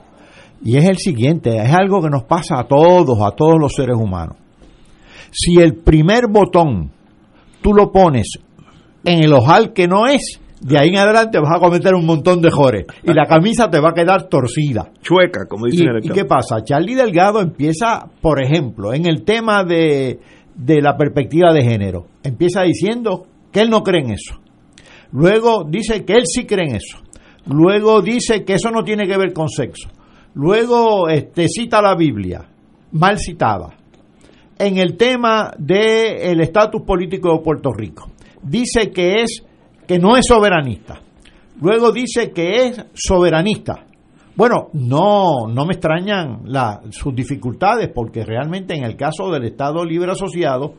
Y es el siguiente, es algo que nos pasa a todos, a todos los seres humanos. Si el primer botón tú lo pones en el ojal que no es, de ahí en adelante vas a cometer un montón de jores y la camisa te va a quedar torcida. Chueca, como dicen ¿Y, en el ¿y qué pasa? Charlie Delgado empieza, por ejemplo, en el tema de, de la perspectiva de género, empieza diciendo que él no cree en eso. Luego dice que él sí cree en eso. Luego dice que eso no tiene que ver con sexo. Luego este, cita la Biblia, mal citada. En el tema del estatus político de Puerto Rico, dice que es que no es soberanista. Luego dice que es soberanista. Bueno, no, no me extrañan la- sus dificultades, porque realmente en el caso del Estado Libre Asociado,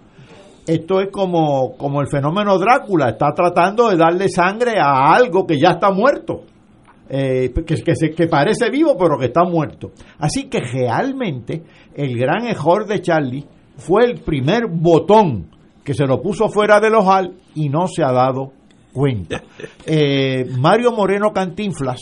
esto es como, como el fenómeno Drácula, está tratando de darle sangre a algo que ya está muerto, eh, que, que, se- que parece vivo pero que está muerto. Así que realmente el gran error de Charlie fue el primer botón que se lo puso fuera del ojal y no se ha dado cuenta. Eh, Mario Moreno Cantinflas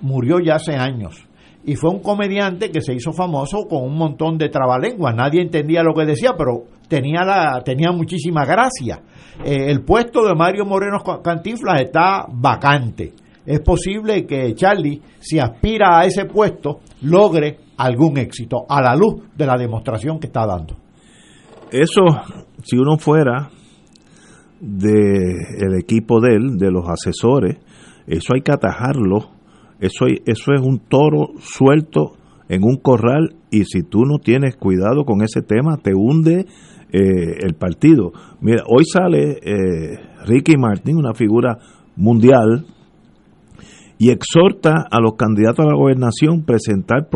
murió ya hace años y fue un comediante que se hizo famoso con un montón de trabalenguas. Nadie entendía lo que decía, pero tenía, la, tenía muchísima gracia. Eh, el puesto de Mario Moreno Cantinflas está vacante. Es posible que Charlie, si aspira a ese puesto, logre algún éxito a la luz de la demostración que está dando. Eso, si uno fuera del equipo de él, de los asesores, eso hay que atajarlo. Eso, hay- eso es un toro suelto en un corral y si tú no tienes cuidado con ese tema, te hunde eh, el partido. Mira, hoy sale eh, Ricky Martin, una figura mundial, y exhorta a los candidatos a la gobernación presentar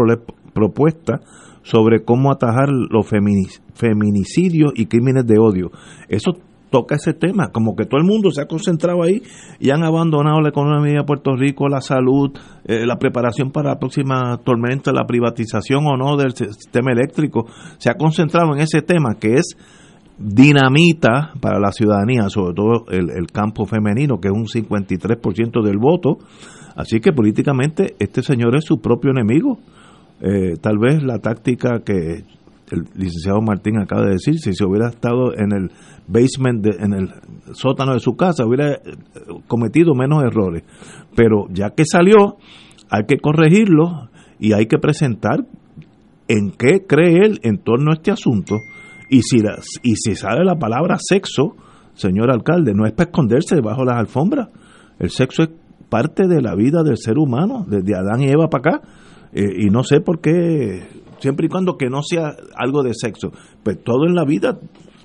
propuestas sobre cómo atajar los femini- feminicidios y crímenes de odio. Eso toca ese tema, como que todo el mundo se ha concentrado ahí y han abandonado la economía de Puerto Rico, la salud, eh, la preparación para la próxima tormenta, la privatización o no del sistema eléctrico. Se ha concentrado en ese tema que es dinamita para la ciudadanía, sobre todo el, el campo femenino, que es un 53% del voto. Así que políticamente este señor es su propio enemigo. Eh, tal vez la táctica que el licenciado Martín acaba de decir, si se hubiera estado en el basement, de- en el sótano de su casa, hubiera eh, cometido menos errores. Pero ya que salió, hay que corregirlo y hay que presentar en qué cree él en torno a este asunto. Y si, la- y si sale la palabra sexo, señor alcalde, no es para esconderse debajo de las alfombras. El sexo es parte de la vida del ser humano, desde Adán y Eva para acá. Eh, y no sé por qué, siempre y cuando que no sea algo de sexo. Pues todo en la vida,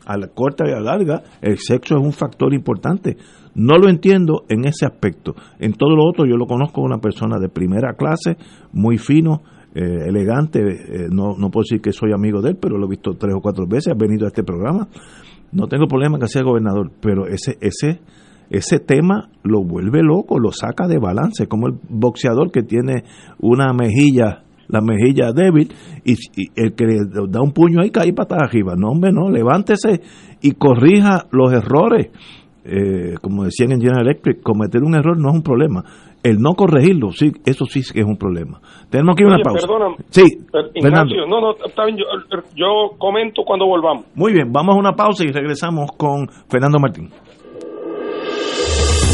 a la corta y a la larga, el sexo es un factor importante. No lo entiendo en ese aspecto. En todo lo otro, yo lo conozco una persona de primera clase, muy fino, eh, elegante. eh, no, no puedo decir que soy amigo de él, pero lo he visto tres o cuatro veces. Ha venido a este programa. No tengo problema que sea gobernador, pero ese, ese, ese tema lo vuelve loco, lo saca de balance, como el boxeador que tiene una mejilla, la mejilla débil, y, y el que le da un puño ahí cae patada arriba. No, hombre, no, levántese y corrija los errores. eh, como decían en General Electric, cometer un error no es un problema. El no corregirlo, sí, eso sí que es un problema. Tenemos aquí una Oye, pausa. perdóname. Sí, Fernando. Ignacio, no, no, está bien, yo, yo comento cuando volvamos. Muy bien, vamos a una pausa y regresamos con Fernando Martín.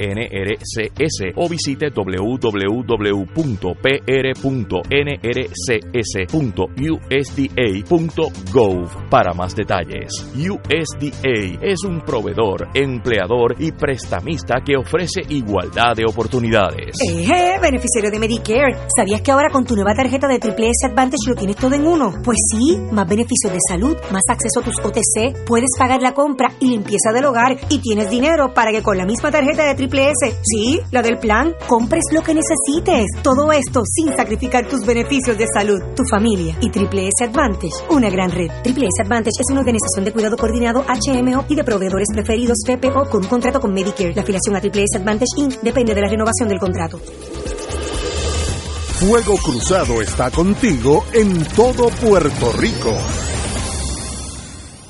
NRCS o visite www.pr.nrcs.usda.gov para más detalles. USDA es un proveedor, empleador y prestamista que ofrece igualdad de oportunidades. Eje, beneficiario de Medicare. ¿Sabías que ahora con tu nueva tarjeta de Triple S Advantage lo tienes todo en uno? Pues sí, más beneficios de salud, más acceso a tus OTC, puedes pagar la compra y limpieza del hogar y tienes dinero para que con la misma tarjeta de Triple Sí, la del plan, compres lo que necesites. Todo esto sin sacrificar tus beneficios de salud, tu familia y Triple S Advantage, una gran red. Triple S Advantage es una organización de cuidado coordinado HMO y de proveedores preferidos PPO con un contrato con Medicare. La afiliación a Triple S Advantage Inc. depende de la renovación del contrato. Fuego Cruzado está contigo en todo Puerto Rico.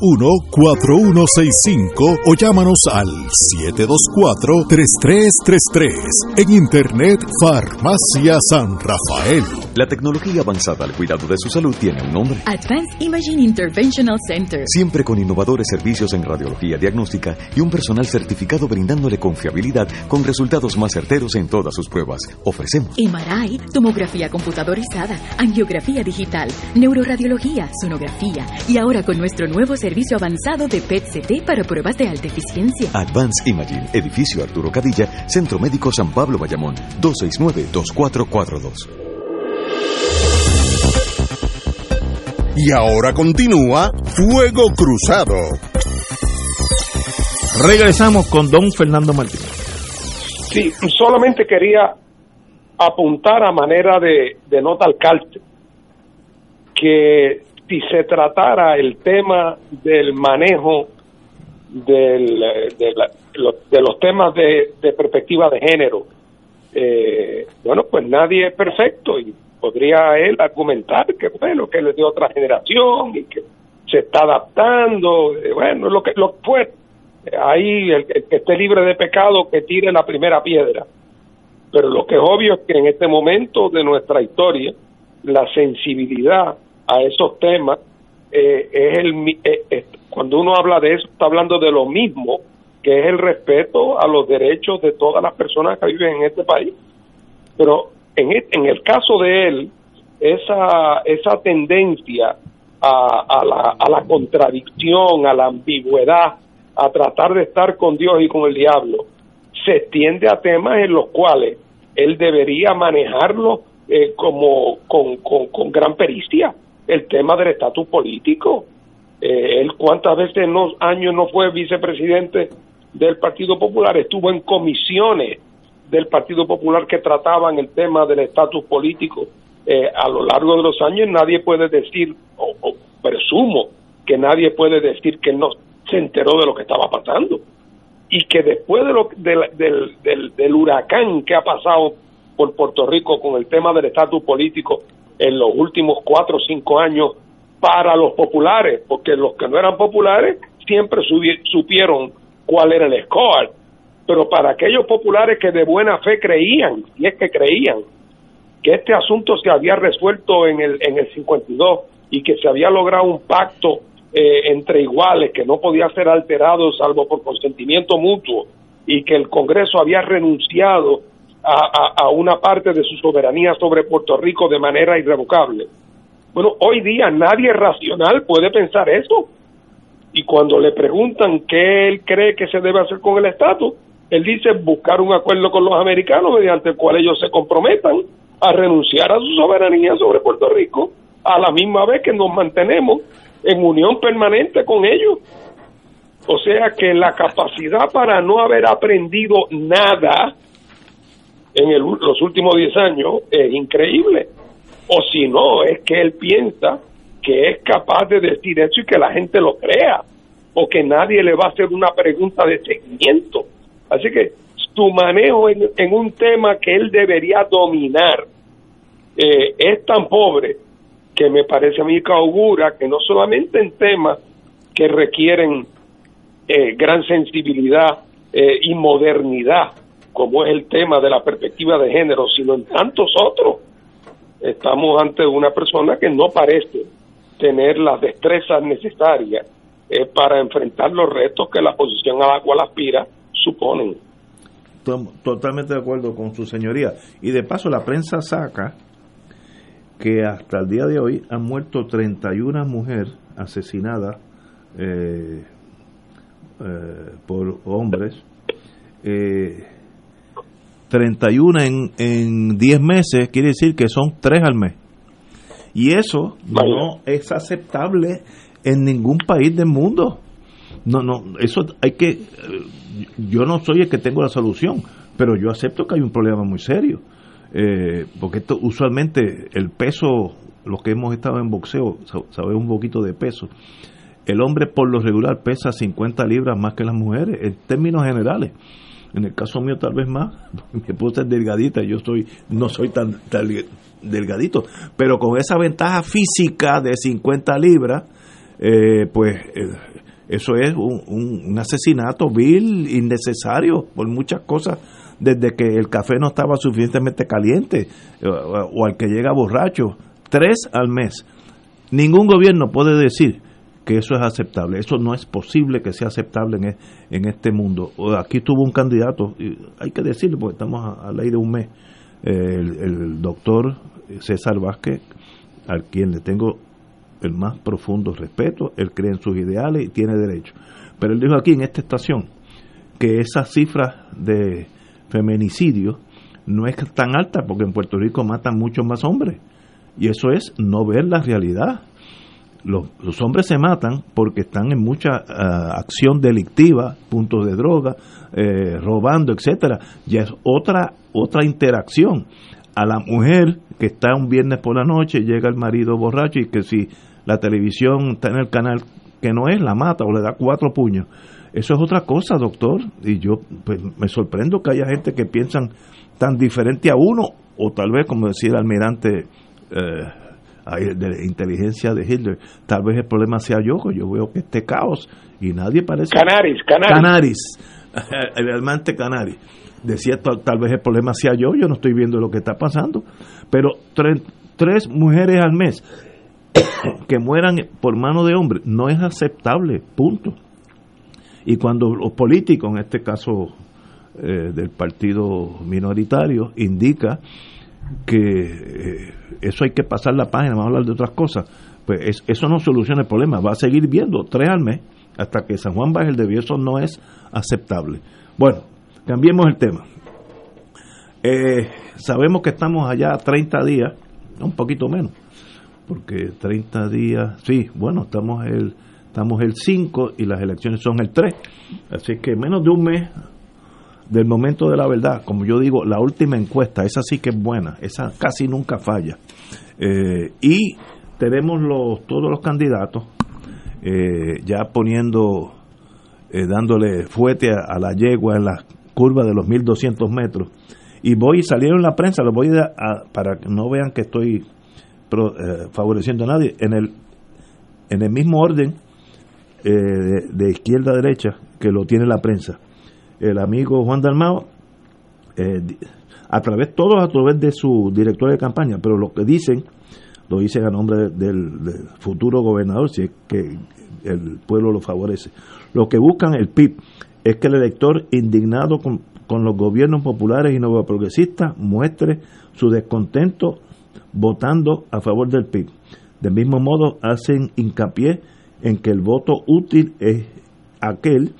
721-4165 o llámanos al 724-3333. En Internet, Farmacia San Rafael. La tecnología avanzada al cuidado de su salud tiene un nombre. Advanced Imaging Interventional Center. Siempre con innovadores servicios en radiología diagnóstica y un personal certificado brindándole confiabilidad con resultados más certeros en todas sus pruebas. Ofrecemos MRI, tomografía computadorizada, angiografía digital, neuroradiología, sonografía y ahora con nuestro nuevo servicio avanzado de PET-CT para pruebas de alta eficiencia. Advanced Imaging, edificio Arturo Cadilla, Centro Médico San Pablo Bayamón, 269-2442. Y ahora continúa Fuego Cruzado. Regresamos con don Fernando Martín. Sí, solamente quería apuntar a manera de, de nota al calte que si se tratara el tema del manejo del, eh, de, la- de los temas de, perspectiva de género, eh, bueno, pues nadie es perfecto y podría él argumentar que, bueno, que él es de otra generación y que se está adaptando, eh, bueno, lo que lo fue. Ahí el, el que esté libre de pecado que tire la primera piedra. Pero lo que es obvio es que en este momento de nuestra historia, la sensibilidad a esos temas eh, es el eh, eh, cuando uno habla de eso está hablando de lo mismo que es el respeto a los derechos de todas las personas que viven en este país. Pero en, e- en el caso de él esa esa tendencia a, a la, a la contradicción a la ambigüedad a tratar de estar con Dios y con el diablo se extiende a temas en los cuales él debería manejarlo eh, como con, con, con gran pericia el tema del estatus político. Eh, él cuántas veces en los años no fue vicepresidente del Partido Popular estuvo en comisiones del Partido Popular que trataban el tema del estatus político eh, a lo largo de los años. Nadie puede decir o, presumo que nadie puede decir que no se enteró de lo que estaba pasando. Y que después de lo, del, del, del, del huracán que ha pasado por Puerto Rico con el tema del estatus político en los últimos cuatro o cinco años para los populares, porque los que no eran populares siempre supieron cuál era el score, pero para aquellos populares que de buena fe creían, y es que creían que este asunto se había resuelto en el, en el 52 y que se había logrado un pacto eh, entre iguales que no podía ser alterado salvo por consentimiento mutuo y que el Congreso había renunciado a, a, una parte de su soberanía sobre Puerto Rico de manera irrevocable. Bueno, hoy día nadie racional puede pensar eso. Y cuando le preguntan qué él cree que se debe hacer con el estatus, él dice buscar un acuerdo con los americanos mediante el cual ellos se comprometan a renunciar a su soberanía sobre Puerto Rico a la misma vez que nos mantenemos en unión permanente con ellos. O sea que la capacidad para no haber aprendido nada en los últimos 10 años es increíble. O si no, es que él piensa que es capaz de decir eso y que la gente lo crea, o que nadie le va a hacer una pregunta de seguimiento. Así que tu manejo en, un tema que él debería dominar eh, es tan pobre que me parece a mí que augura que no solamente en temas que requieren eh, gran sensibilidad eh, y modernidad, como es el tema de la perspectiva de género, sino en tantos otros, estamos ante una persona que no parece tener las destrezas necesarias para enfrentar los retos que la posición a la cual aspira suponen. Totalmente de acuerdo con su señoría. Y de paso, la prensa saca que hasta el día de hoy han muerto 31 mujeres asesinadas eh, eh, por hombres, eh, 31 en, en 10 meses, quiere decir que son 3 al mes. Y eso no es aceptable en ningún país del mundo. No, no, eso hay que. Eh, yo no soy el que tengo la solución, pero yo acepto que hay un problema muy serio. Eh, porque esto, usualmente el peso, los que hemos estado en boxeo, sabemos un poquito de peso. El hombre por lo regular pesa 50 libras más que las mujeres, en términos generales. En el caso mío tal vez más, mi esposa es delgadita, yo soy no soy tan, delgadito, pero con esa ventaja física de 50 libras, eh, pues eh, eso es un, asesinato vil, innecesario, por muchas cosas, desde que el café no estaba suficientemente caliente o, o al que llega borracho. Tres al mes. Ningún gobierno puede decir que eso es aceptable. Eso no es posible que sea aceptable en, en este mundo. Aquí tuvo un candidato, hay que decirlo porque estamos a, ley de un mes, el, doctor César Vázquez, al quien le tengo el más profundo respeto, él cree en sus ideales y tiene derecho. Pero él dijo aquí en esta estación que esa cifra de feminicidio no es tan alta porque en Puerto Rico matan muchos más hombres. Y eso es no ver la realidad. Los, hombres se matan porque están en mucha ah, acción delictiva, puntos de droga, eh, robando, etcétera. Ya es otra otra interacción. A la mujer que está un viernes por la noche, llega el marido borracho y que si la televisión está en el canal que no es, la mata o le da cuatro puños. Eso es otra cosa, doctor. Y yo pues, me sorprendo que haya gente que piensan tan diferente a uno, o tal vez, como decía el almirante eh, de inteligencia de Hitler, tal vez el problema sea yo, yo veo que este caos y nadie parece... Canaris, Canaris. Canaris, el almirante Canaris. Decía, tal, tal, vez el problema sea yo, yo no estoy viendo lo que está pasando. Pero tres, tres mujeres al mes que mueran por mano de hombre no es aceptable, punto. Y cuando los políticos, en este caso eh, del partido minoritario, indica que eh, eso hay que pasar la página, vamos a hablar de otras cosas, pues eso no soluciona el problema, va a seguir viendo tres al mes hasta que San Juan baje el debió, eso no es aceptable. Bueno, cambiemos el tema. Eh, sabemos que estamos allá 30 días, un poquito menos, porque 30 días, sí, bueno, estamos el estamos el 5 y las elecciones son el 3. Así que menos de un mes del momento de la verdad, como yo digo, la última encuesta, esa sí que es buena, esa casi nunca falla. Eh, y tenemos los, todos los candidatos eh, ya poniendo, eh, dándole fuete a, la yegua en la curva de los 1200 metros. Y voy, salieron en la prensa, lo voy a, para que no vean que estoy eh, favoreciendo a nadie. En el, en el mismo orden eh, de, izquierda a derecha que lo tiene la prensa. El amigo Juan Dalmao, eh, a través, todos a través de su director de campaña, pero lo que dicen, lo dicen a nombre del, del futuro gobernador, si es que el pueblo lo favorece. Lo que buscan el PIB es que el elector indignado con, con los gobiernos populares y progresistas muestre su descontento votando a favor del PIB. Del mismo modo, hacen hincapié en que el voto útil es aquel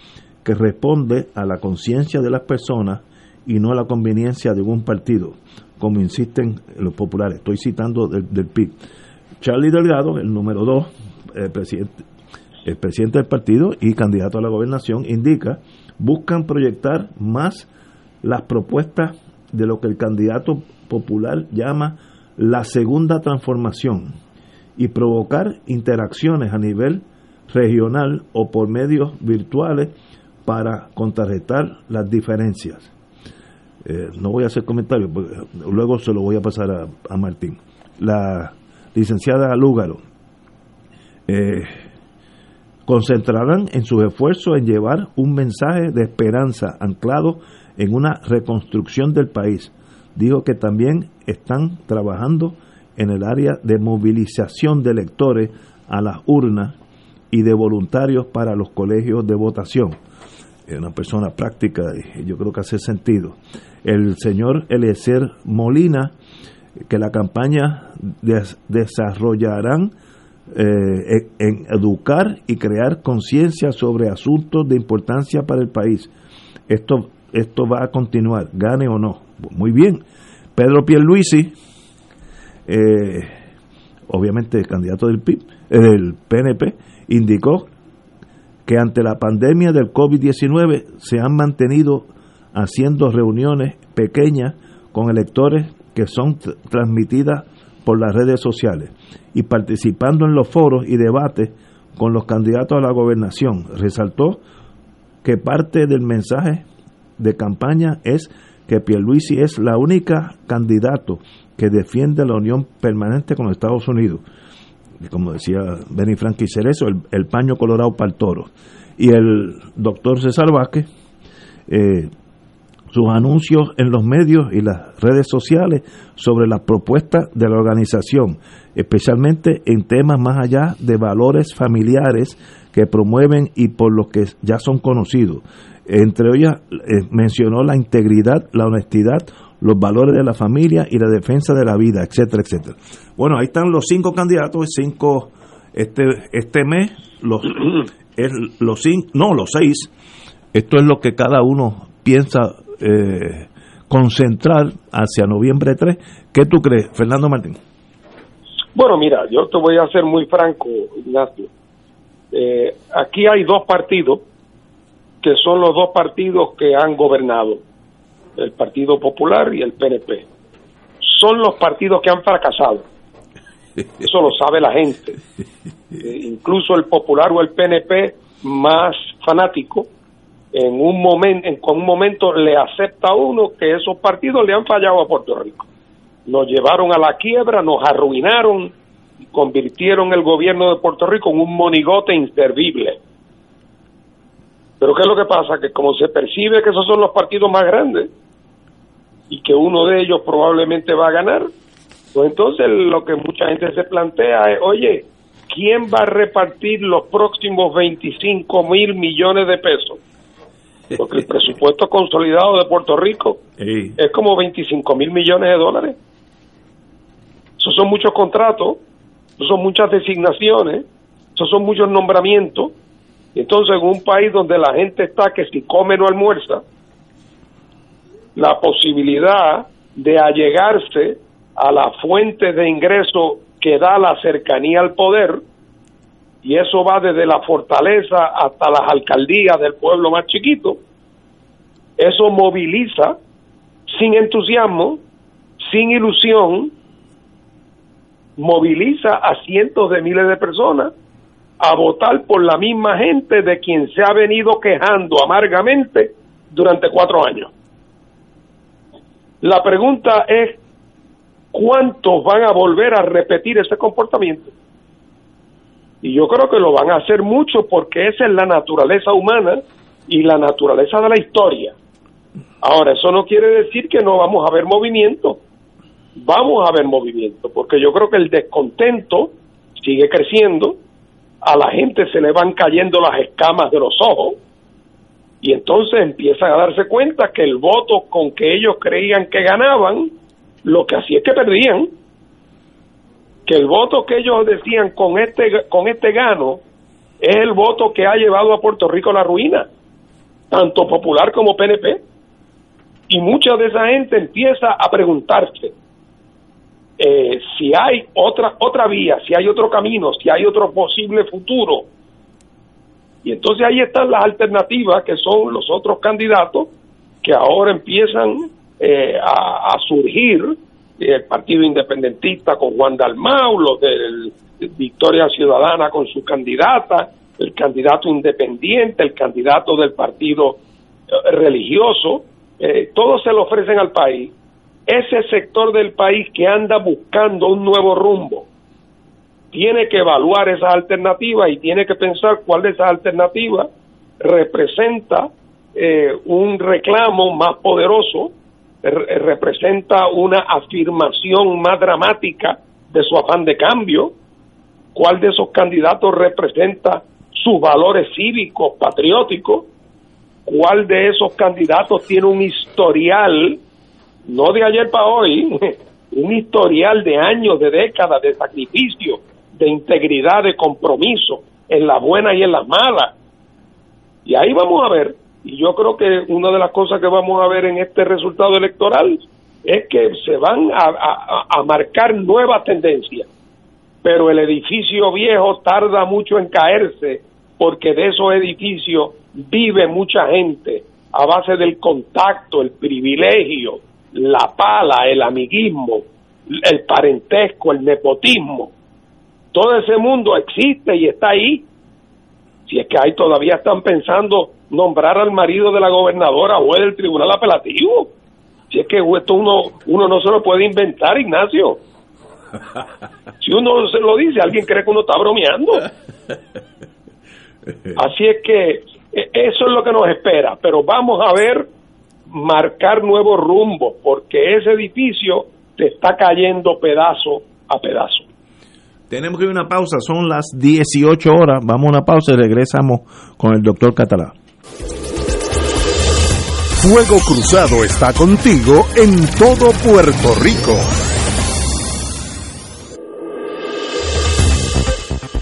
que responde a la conciencia de las personas y no a la conveniencia de un partido, como insisten los populares. Estoy citando del, PIB. Charlie Delgado, el número dos, el presidente, el presidente del partido y candidato a la gobernación, indica, buscan proyectar más las propuestas de lo que el candidato popular llama la segunda transformación y provocar interacciones a nivel regional o por medios virtuales para contrarrestar las diferencias. Eh, no voy a hacer comentarios, porque luego se lo voy a pasar a, Martín. La licenciada Lúgaro eh, concentrarán en sus esfuerzos en llevar un mensaje de esperanza anclado en una reconstrucción del país. Dijo que también están trabajando en el área de movilización de electores a las urnas y de voluntarios para los colegios de votación. Es una persona práctica y yo creo que hace sentido. El señor Eliezer Molina, que la campaña desarrollarán eh, en educar y crear conciencia sobre asuntos de importancia para el país. Esto, esto va a continuar, gane o no. Muy bien. Pedro Pierluisi, eh, obviamente candidato del PIB, eh, del PNP, indicó que ante la pandemia del COVID-19 se han mantenido haciendo reuniones pequeñas con electores que son transmitidas por las redes sociales y participando en los foros y debates con los candidatos a la gobernación. Resaltó que parte del mensaje de campaña es que Pierluisi es la única candidato que defiende la unión permanente con los Estados Unidos. Como decía Benny Frankie Cerezo, el, el paño colorado para el toro. Y el doctor César Vázquez, eh, sus anuncios en los medios y las redes sociales sobre las propuestas de la organización, especialmente en temas más allá de valores familiares que promueven y por los que ya son conocidos. Entre ellas eh, mencionó la integridad, la honestidad, los valores de la familia y la defensa de la vida, etcétera, etcétera. Bueno, ahí están los cinco candidatos, cinco este este mes, los es los cinco, no los seis. Esto es lo que cada uno piensa eh, concentrar hacia noviembre 3. ¿Qué tú crees, Fernando Martín? Bueno, mira, yo te voy a ser muy franco, Ignacio. Eh, aquí hay dos partidos que son los dos partidos que han gobernado, el Partido Popular y el PNP. Son los partidos que han fracasado. Eso lo sabe la gente. Eh, incluso el Popular o el PNP más fanático, en un momento, en un momento le acepta a uno que esos partidos le han fallado a Puerto Rico. Nos llevaron a la quiebra, nos arruinaron, convirtieron el gobierno de Puerto Rico en un monigote inservible pero ¿qué es lo que pasa? Que como se percibe que esos son los partidos más grandes y que uno de ellos probablemente va a ganar, pues entonces lo que mucha gente se plantea es, oye, ¿quién va a repartir los próximos 25 mil millones de pesos? Porque el presupuesto consolidado de Puerto Rico es como 25 mil millones de dólares. Esos son muchos contratos, esos son muchas designaciones, esos son muchos nombramientos entonces, en un país donde la gente está que si come no almuerza, la posibilidad de allegarse a la fuente de ingreso que da la cercanía al poder, y eso va desde la fortaleza hasta las alcaldías del pueblo más chiquito, eso moviliza sin entusiasmo, sin ilusión, moviliza a cientos de miles de personas a votar por la misma gente de quien se ha venido quejando amargamente durante cuatro años. La pregunta es, ¿cuántos van a volver a repetir ese comportamiento? Y yo creo que lo van a hacer mucho porque esa es la naturaleza humana y la naturaleza de la historia. Ahora, eso no quiere decir que no vamos a ver movimiento. Vamos a ver movimiento, porque yo creo que el descontento sigue creciendo, a la gente se le van cayendo las escamas de los ojos, y entonces empiezan a darse cuenta que el voto con que ellos creían que ganaban, lo que hacía es que perdían. Que el voto que ellos decían con este, con este gano es el voto que ha llevado a Puerto Rico a la ruina, tanto popular como PNP. Y mucha de esa gente empieza a preguntarse eh, si hay otra, otra vía, si hay otro camino, si hay otro posible futuro y entonces ahí están las alternativas que son los otros candidatos que ahora empiezan eh, a, surgir, el Partido Independentista con Juan Dalmau, los de Victoria Ciudadana con su candidata, el candidato independiente, el candidato del partido eh, religioso, eh, todos se lo ofrecen al país. Ese sector del país que anda buscando un nuevo rumbo, tiene que evaluar esas alternativas y tiene que pensar cuál de esas alternativas representa eh, un reclamo más poderoso, representa una afirmación más dramática de su afán de cambio, cuál de esos candidatos representa sus valores cívicos, patrióticos, cuál de esos candidatos tiene un historial, no de ayer para hoy, un historial de años, de décadas de sacrificio, de integridad, de compromiso, en la buena y en la mala. Y ahí vamos a ver, y yo creo que una de las cosas que vamos a ver en este resultado electoral es que se van a, a marcar nuevas tendencias, pero el edificio viejo tarda mucho en caerse porque de esos edificios vive mucha gente a base del contacto, el privilegio, la pala, el amiguismo, el parentesco, el nepotismo todo ese mundo existe y está ahí. Si es que ahí todavía están pensando nombrar al marido de la gobernadora o del tribunal apelativo. Si es que esto uno, uno no se lo puede inventar, Ignacio. Si uno se lo dice, alguien cree que uno está bromeando. Así es que e, eso es lo que nos espera, pero vamos a ver marcar nuevos rumbos, porque ese edificio te está cayendo pedazo a pedazo. Tenemos que ir a una pausa, son las 18 horas. Vamos a una pausa y regresamos con el doctor Catalá. Fuego Cruzado está contigo en todo Puerto Rico.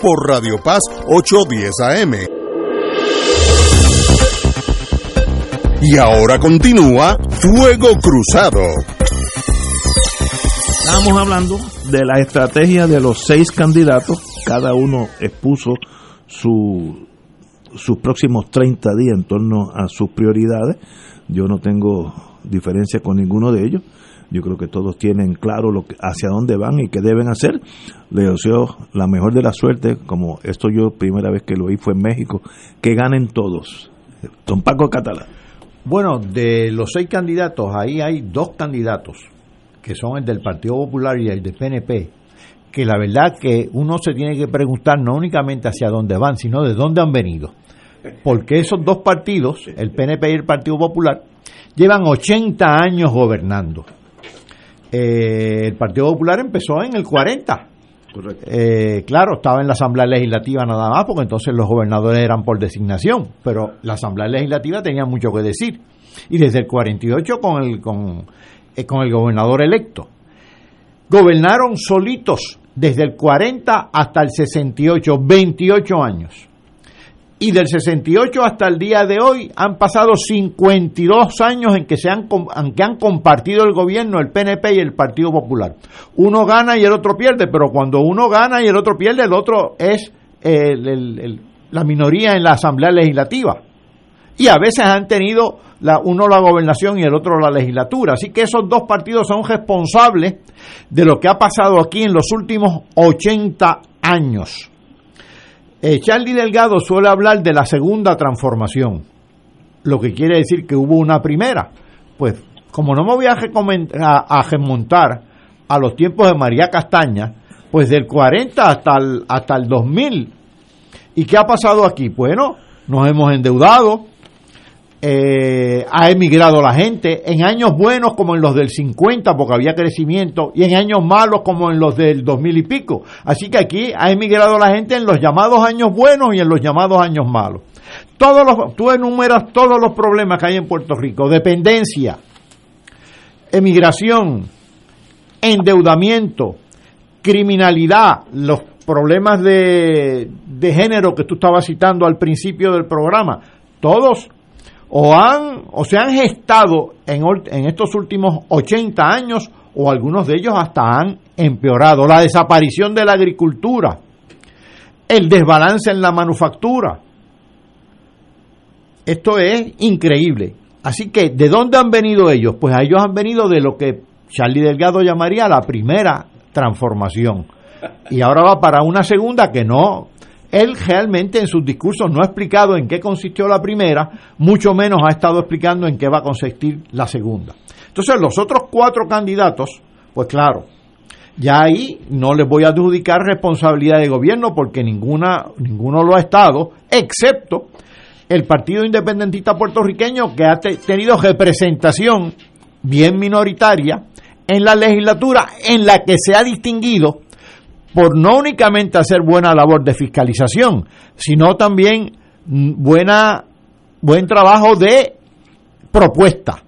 por Radio Paz 810 AM. Y ahora continúa Fuego Cruzado. Estábamos hablando de la estrategia de los seis candidatos, cada uno expuso su, sus próximos 30 días en torno a sus prioridades. Yo no tengo diferencia con ninguno de ellos. Yo creo que todos tienen claro lo que, hacia dónde van y qué deben hacer. Les deseo la mejor de la suerte, como esto yo primera vez que lo oí fue en México, que ganen todos. Don Paco Catalán. Bueno, de los seis candidatos, ahí hay dos candidatos, que son el del Partido Popular y el del PNP, que la verdad que uno se tiene que preguntar no únicamente hacia dónde van, sino de dónde han venido. Porque esos dos partidos, el PNP y el Partido Popular, llevan 80 años gobernando. Eh, el Partido Popular empezó en el 40. Eh, claro, estaba en la Asamblea Legislativa nada más, porque entonces los gobernadores eran por designación, pero la Asamblea Legislativa tenía mucho que decir. Y desde el 48 con el, con, eh, con el gobernador electo. Gobernaron solitos desde el 40 hasta el 68, 28 años. Y del 68 hasta el día de hoy han pasado 52 años en que, se han, que han compartido el gobierno el PNP y el Partido Popular. Uno gana y el otro pierde, pero cuando uno gana y el otro pierde, el otro es la minoría en la Asamblea Legislativa. Y a veces han tenido la, uno la gobernación y el otro la legislatura. Así que esos dos partidos son responsables de lo que ha pasado aquí en los últimos 80 años. Eh, Charlie Delgado suele hablar de la segunda transformación, lo que quiere decir que hubo una primera. Pues como no me voy a, a, a remontar a los tiempos de María Castaña, pues del 40 hasta el, hasta el 2000. ¿Y qué ha pasado aquí? Bueno, nos hemos endeudado, eh, ha emigrado la gente, en años buenos como en los del 50 porque había crecimiento y en años malos como en los del 2000 y pico. Así que aquí ha emigrado la gente en los llamados años buenos y en los llamados años malos. Todos los, tú enumeras todos los problemas que hay en Puerto Rico, dependencia, emigración, endeudamiento, criminalidad, los problemas de, de género que tú estabas citando al principio del programa, todos o han o se han gestado en, en, estos últimos 80 años o algunos de ellos hasta han empeorado. La desaparición de la agricultura, el desbalance en la manufactura. Esto es increíble. Así que, ¿de dónde han venido ellos? Pues a ellos han venido de lo que Charlie Delgado llamaría la primera transformación. Y ahora va para una segunda que no, él realmente en sus discursos no ha explicado en qué consistió la primera, mucho menos ha estado explicando en qué va a consistir la segunda. Entonces, los otros cuatro candidatos, pues claro, ya ahí no les voy a adjudicar responsabilidad de gobierno porque ninguna, ninguno lo ha estado, excepto el Partido Independentista Puertorriqueño que ha te tenido representación bien minoritaria en la legislatura en la que se ha distinguido por no únicamente hacer buena labor de fiscalización, sino también buena, buen trabajo de propuesta,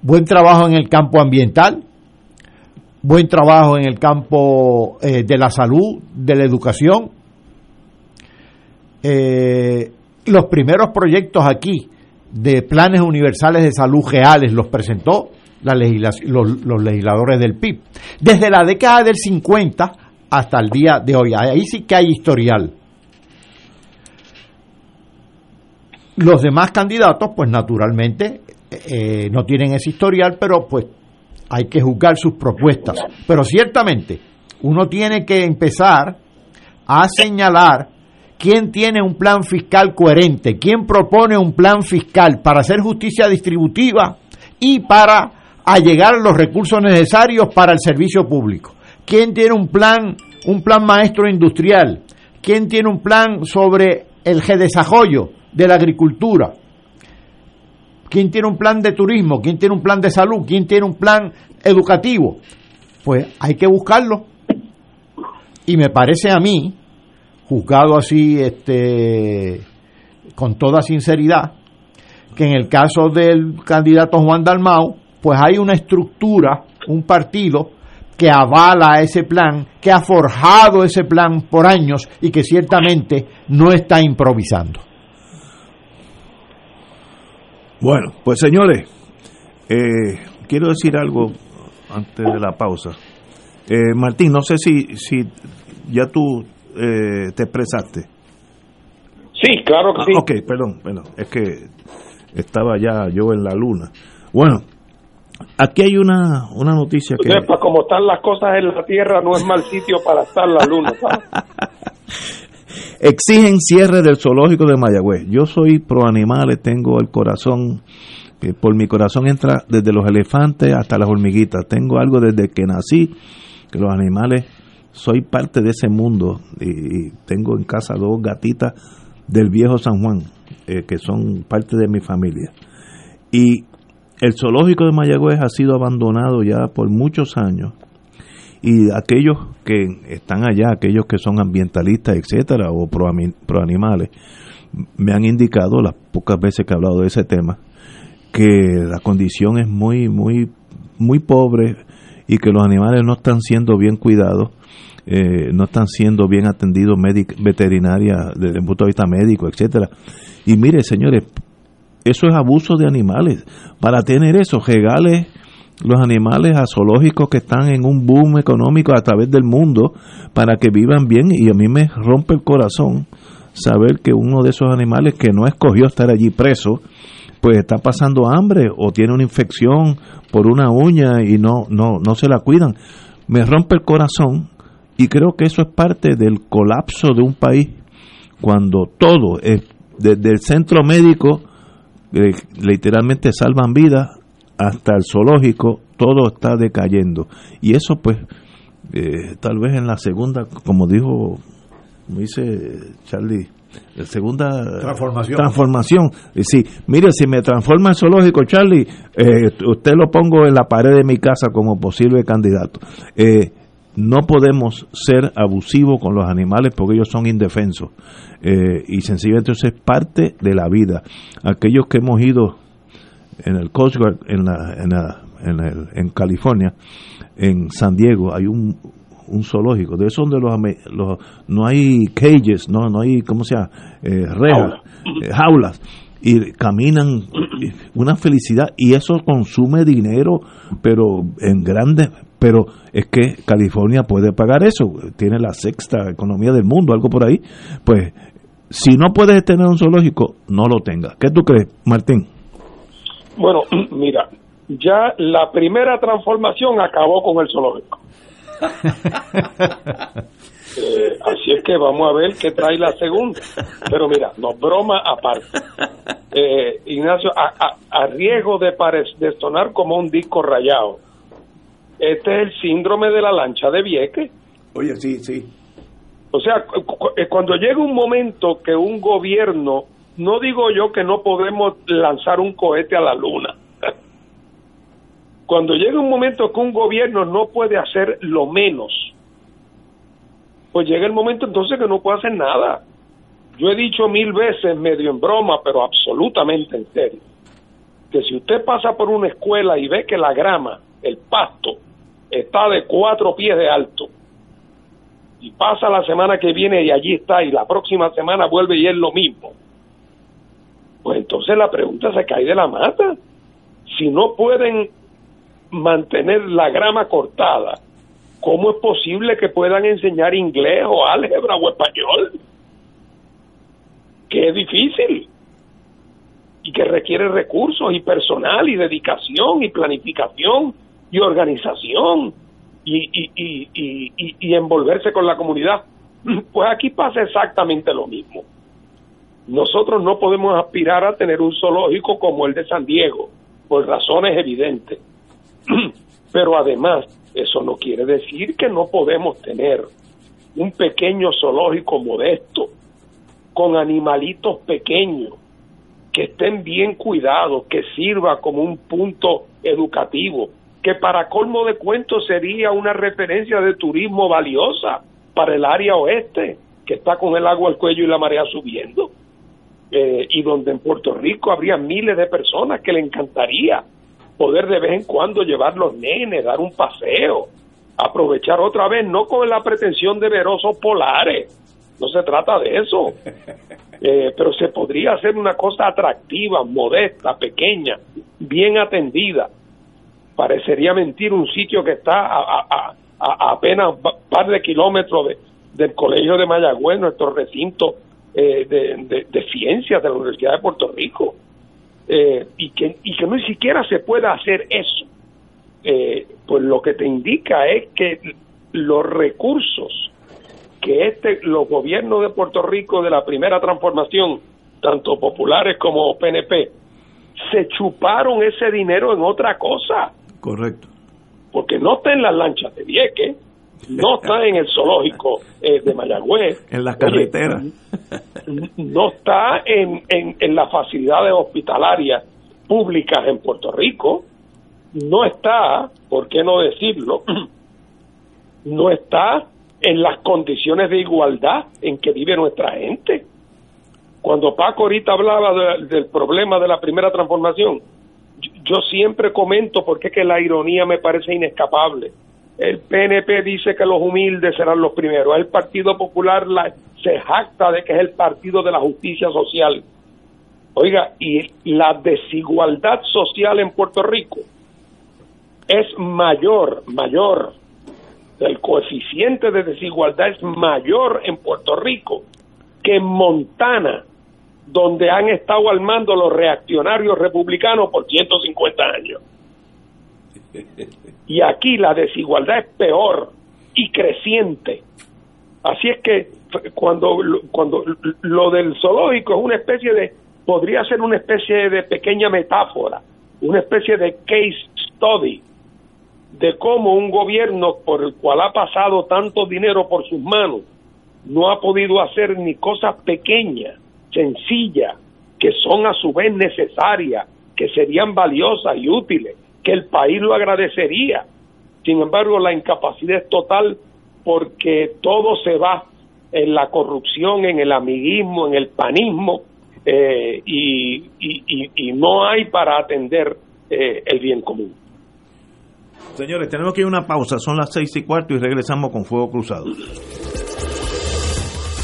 buen trabajo en el campo ambiental, buen trabajo en el campo eh, de la salud, de la educación. Eh, los primeros proyectos aquí de planes universales de salud reales los presentó los, los, legisladores del PIB. Desde la década del 50 hasta el día de hoy. Ahí sí que hay historial. Los demás candidatos, pues naturalmente, eh, no tienen ese historial, pero pues hay que juzgar sus propuestas. Pero ciertamente, uno tiene que empezar a señalar quién tiene un plan fiscal coherente, quién propone un plan fiscal para hacer justicia distributiva y para allegar los recursos necesarios para el servicio público. ¿Quién tiene un plan, un plan maestro industrial? ¿Quién tiene un plan sobre el desarrollo de la agricultura? ¿Quién tiene un plan de turismo? ¿Quién tiene un plan de salud? ¿Quién tiene un plan educativo? Pues hay que buscarlo. Y me parece a mí, juzgado así este, con toda sinceridad, que en el caso del candidato Juan Dalmau, pues hay una estructura, un partido que avala ese plan, que ha forjado ese plan por años y que ciertamente no está improvisando. Bueno, pues señores, eh, quiero decir algo antes de la pausa. Eh, Martín, no sé si, si ya tú eh, te expresaste. Sí, claro que Ah, sí. Ok, perdón, bueno, es que estaba ya yo en la luna. Bueno, aquí hay una, una noticia que... Sepa, como están las cosas en la Tierra, no es mal sitio para estar la luna. Exigen cierre del zoológico de Mayagüez. Yo soy pro animales, tengo el corazón, que por mi corazón entra desde los elefantes hasta las hormiguitas. Tengo algo desde que nací, que los animales, soy parte de ese mundo y, y tengo en casa dos gatitas del viejo San Juan, eh, que son parte de mi familia. Y el zoológico de Mayagüez ha sido abandonado ya por muchos años y aquellos que están allá, aquellos que son ambientalistas, etcétera, o pro, pro animales, me han indicado las pocas veces que he hablado de ese tema que la condición es muy, muy, muy pobre y que los animales no están siendo bien cuidados, eh, no están siendo bien atendidos veterinaria desde el punto de vista médico, etcétera. Y mire, señores, eso es abuso de animales. Para tener eso, regales los animales a zoológicos que están en un boom económico a través del mundo para que vivan bien y a mí me rompe el corazón saber que uno de esos animales que no escogió estar allí preso pues está pasando hambre o tiene una infección por una uña y no no no se la cuidan me rompe el corazón y creo que eso es parte del colapso de un país cuando todo es desde el centro médico eh, literalmente salvan vidas hasta el zoológico todo está decayendo. Y eso pues eh, tal vez en la segunda como dijo como dice Charlie la segunda Transformación. transformación. Eh, sí mire si me transforma en zoológico Charlie eh, usted lo pongo en la pared de mi casa como posible candidato. Eh, no podemos ser abusivos con los animales porque ellos son indefensos Eh, y sencillamente eso es parte de la vida aquellos que hemos ido en el Coast Guard en, la, en, la- en, el- en California, en San Diego, hay un, un zoológico. De esos donde los, no hay cages, no, no hay, ¿cómo se llama? Eh, rejas, eh, jaulas. Y caminan, una felicidad. Y eso consume dinero, pero en grandes. Pero es que California puede pagar eso. Tiene la sexta economía del mundo, algo por ahí. Pues, si no puedes tener un zoológico, no lo tengas. ¿Qué tú crees, Martín? Bueno, mira, ya la primera transformación acabó con el zoológico. Eh, así es que vamos a ver qué trae la segunda. Pero mira, no broma aparte. Eh, Ignacio, a, a- a riesgo de, pare- de sonar como un disco rayado, este es el síndrome de la lancha de Vieques. Oye, sí, sí. O sea, eh, cuando llega un momento que un gobierno, no digo yo que no podemos lanzar un cohete a la luna, cuando llega un momento que un gobierno no puede hacer lo menos, pues llega el momento entonces que no puede hacer nada. Yo he dicho mil veces, medio en broma, pero absolutamente en serio, que si usted pasa por una escuela y ve que la grama, el pasto, está de cuatro pies de alto, y pasa la semana que viene y allí está y la próxima semana vuelve y es lo mismo, pues entonces la pregunta se cae de la mata. Si no pueden mantener la grama cortada, ¿cómo es posible que puedan enseñar inglés o álgebra o español? Que es difícil y que requiere recursos y personal y dedicación y planificación y organización y, y, y, y, envolverse con la comunidad. Pues aquí pasa exactamente lo mismo. Nosotros no podemos aspirar a tener un zoológico como el de San Diego, por razones evidentes. Pero además, eso no quiere decir que no podemos tener un pequeño zoológico modesto, con animalitos pequeños, que estén bien cuidados, que sirva como un punto educativo, que para colmo de cuentos sería una referencia de turismo valiosa para el área oeste, que está con el agua al cuello y la marea subiendo, eh, y donde en Puerto Rico habría miles de personas que le encantaría poder de vez en cuando llevar los nenes, dar un paseo, aprovechar otra vez, no con la pretensión de ver osos polares, no se trata de eso, eh, pero se podría hacer una cosa atractiva, modesta, pequeña, bien atendida. Parecería mentir un sitio que está a, apenas un par de kilómetros de, del Colegio de Mayagüez, nuestro recinto eh, de, de, ciencias de la Universidad de Puerto Rico, eh, y, que, y que ni siquiera se pueda hacer eso. Eh, pues lo que te indica es que los recursos que este los gobiernos de Puerto Rico de la primera transformación, tanto populares como PNP, se chuparon ese dinero en otra cosa. Correcto. Porque no está en las lanchas de Vieques, no está en el zoológico eh, de Mayagüez. En las carreteras. no está en, en, en las facilidades hospitalarias públicas en Puerto Rico. No está, ¿por qué no decirlo? No está en las condiciones de igualdad en que vive nuestra gente. Cuando Paco ahorita hablaba del problema de la primera transformación, yo, siempre comento porque es que la ironía me parece inescapable. El PNP dice que los humildes serán los primeros. El Partido Popular la, se jacta de que es el partido de la justicia social. Oiga, y la desigualdad social en Puerto Rico es mayor, mayor el coeficiente de desigualdad es mayor en Puerto Rico que en Montana, donde han estado al mando los reaccionarios republicanos por 150 años. Y aquí la desigualdad es peor y creciente. Así es que cuando, cuando lo del zoológico es una especie de, podría ser una especie de pequeña metáfora, una especie de case study de cómo un gobierno por el cual ha pasado tanto dinero por sus manos no ha podido hacer ni cosas pequeñas, sencillas, que son a su vez necesarias, que serían valiosas y útiles, que el país lo agradecería. Sin embargo, la incapacidad es total porque todo se va en la corrupción, en el amiguismo, en el panismo, eh, y, no hay para atender eh, el bien común. Señores, tenemos que ir a una pausa, son las seis y cuarto y regresamos con Fuego Cruzado.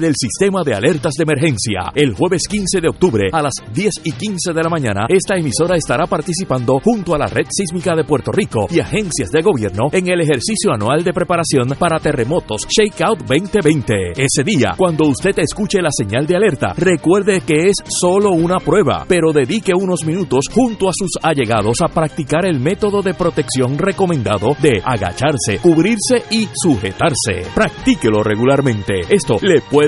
del sistema de alertas de emergencia. El jueves 15 de octubre a las 10 y 15 de la mañana, esta emisora estará participando junto a la Red Sísmica de Puerto Rico y agencias de gobierno en el ejercicio anual de preparación para terremotos Shakeout 2020. Ese día, cuando usted escuche la señal de alerta, recuerde que es solo una prueba, pero dedique unos minutos junto a sus allegados a practicar el método de protección recomendado de agacharse, cubrirse y sujetarse. Practíquelo regularmente. Esto le puede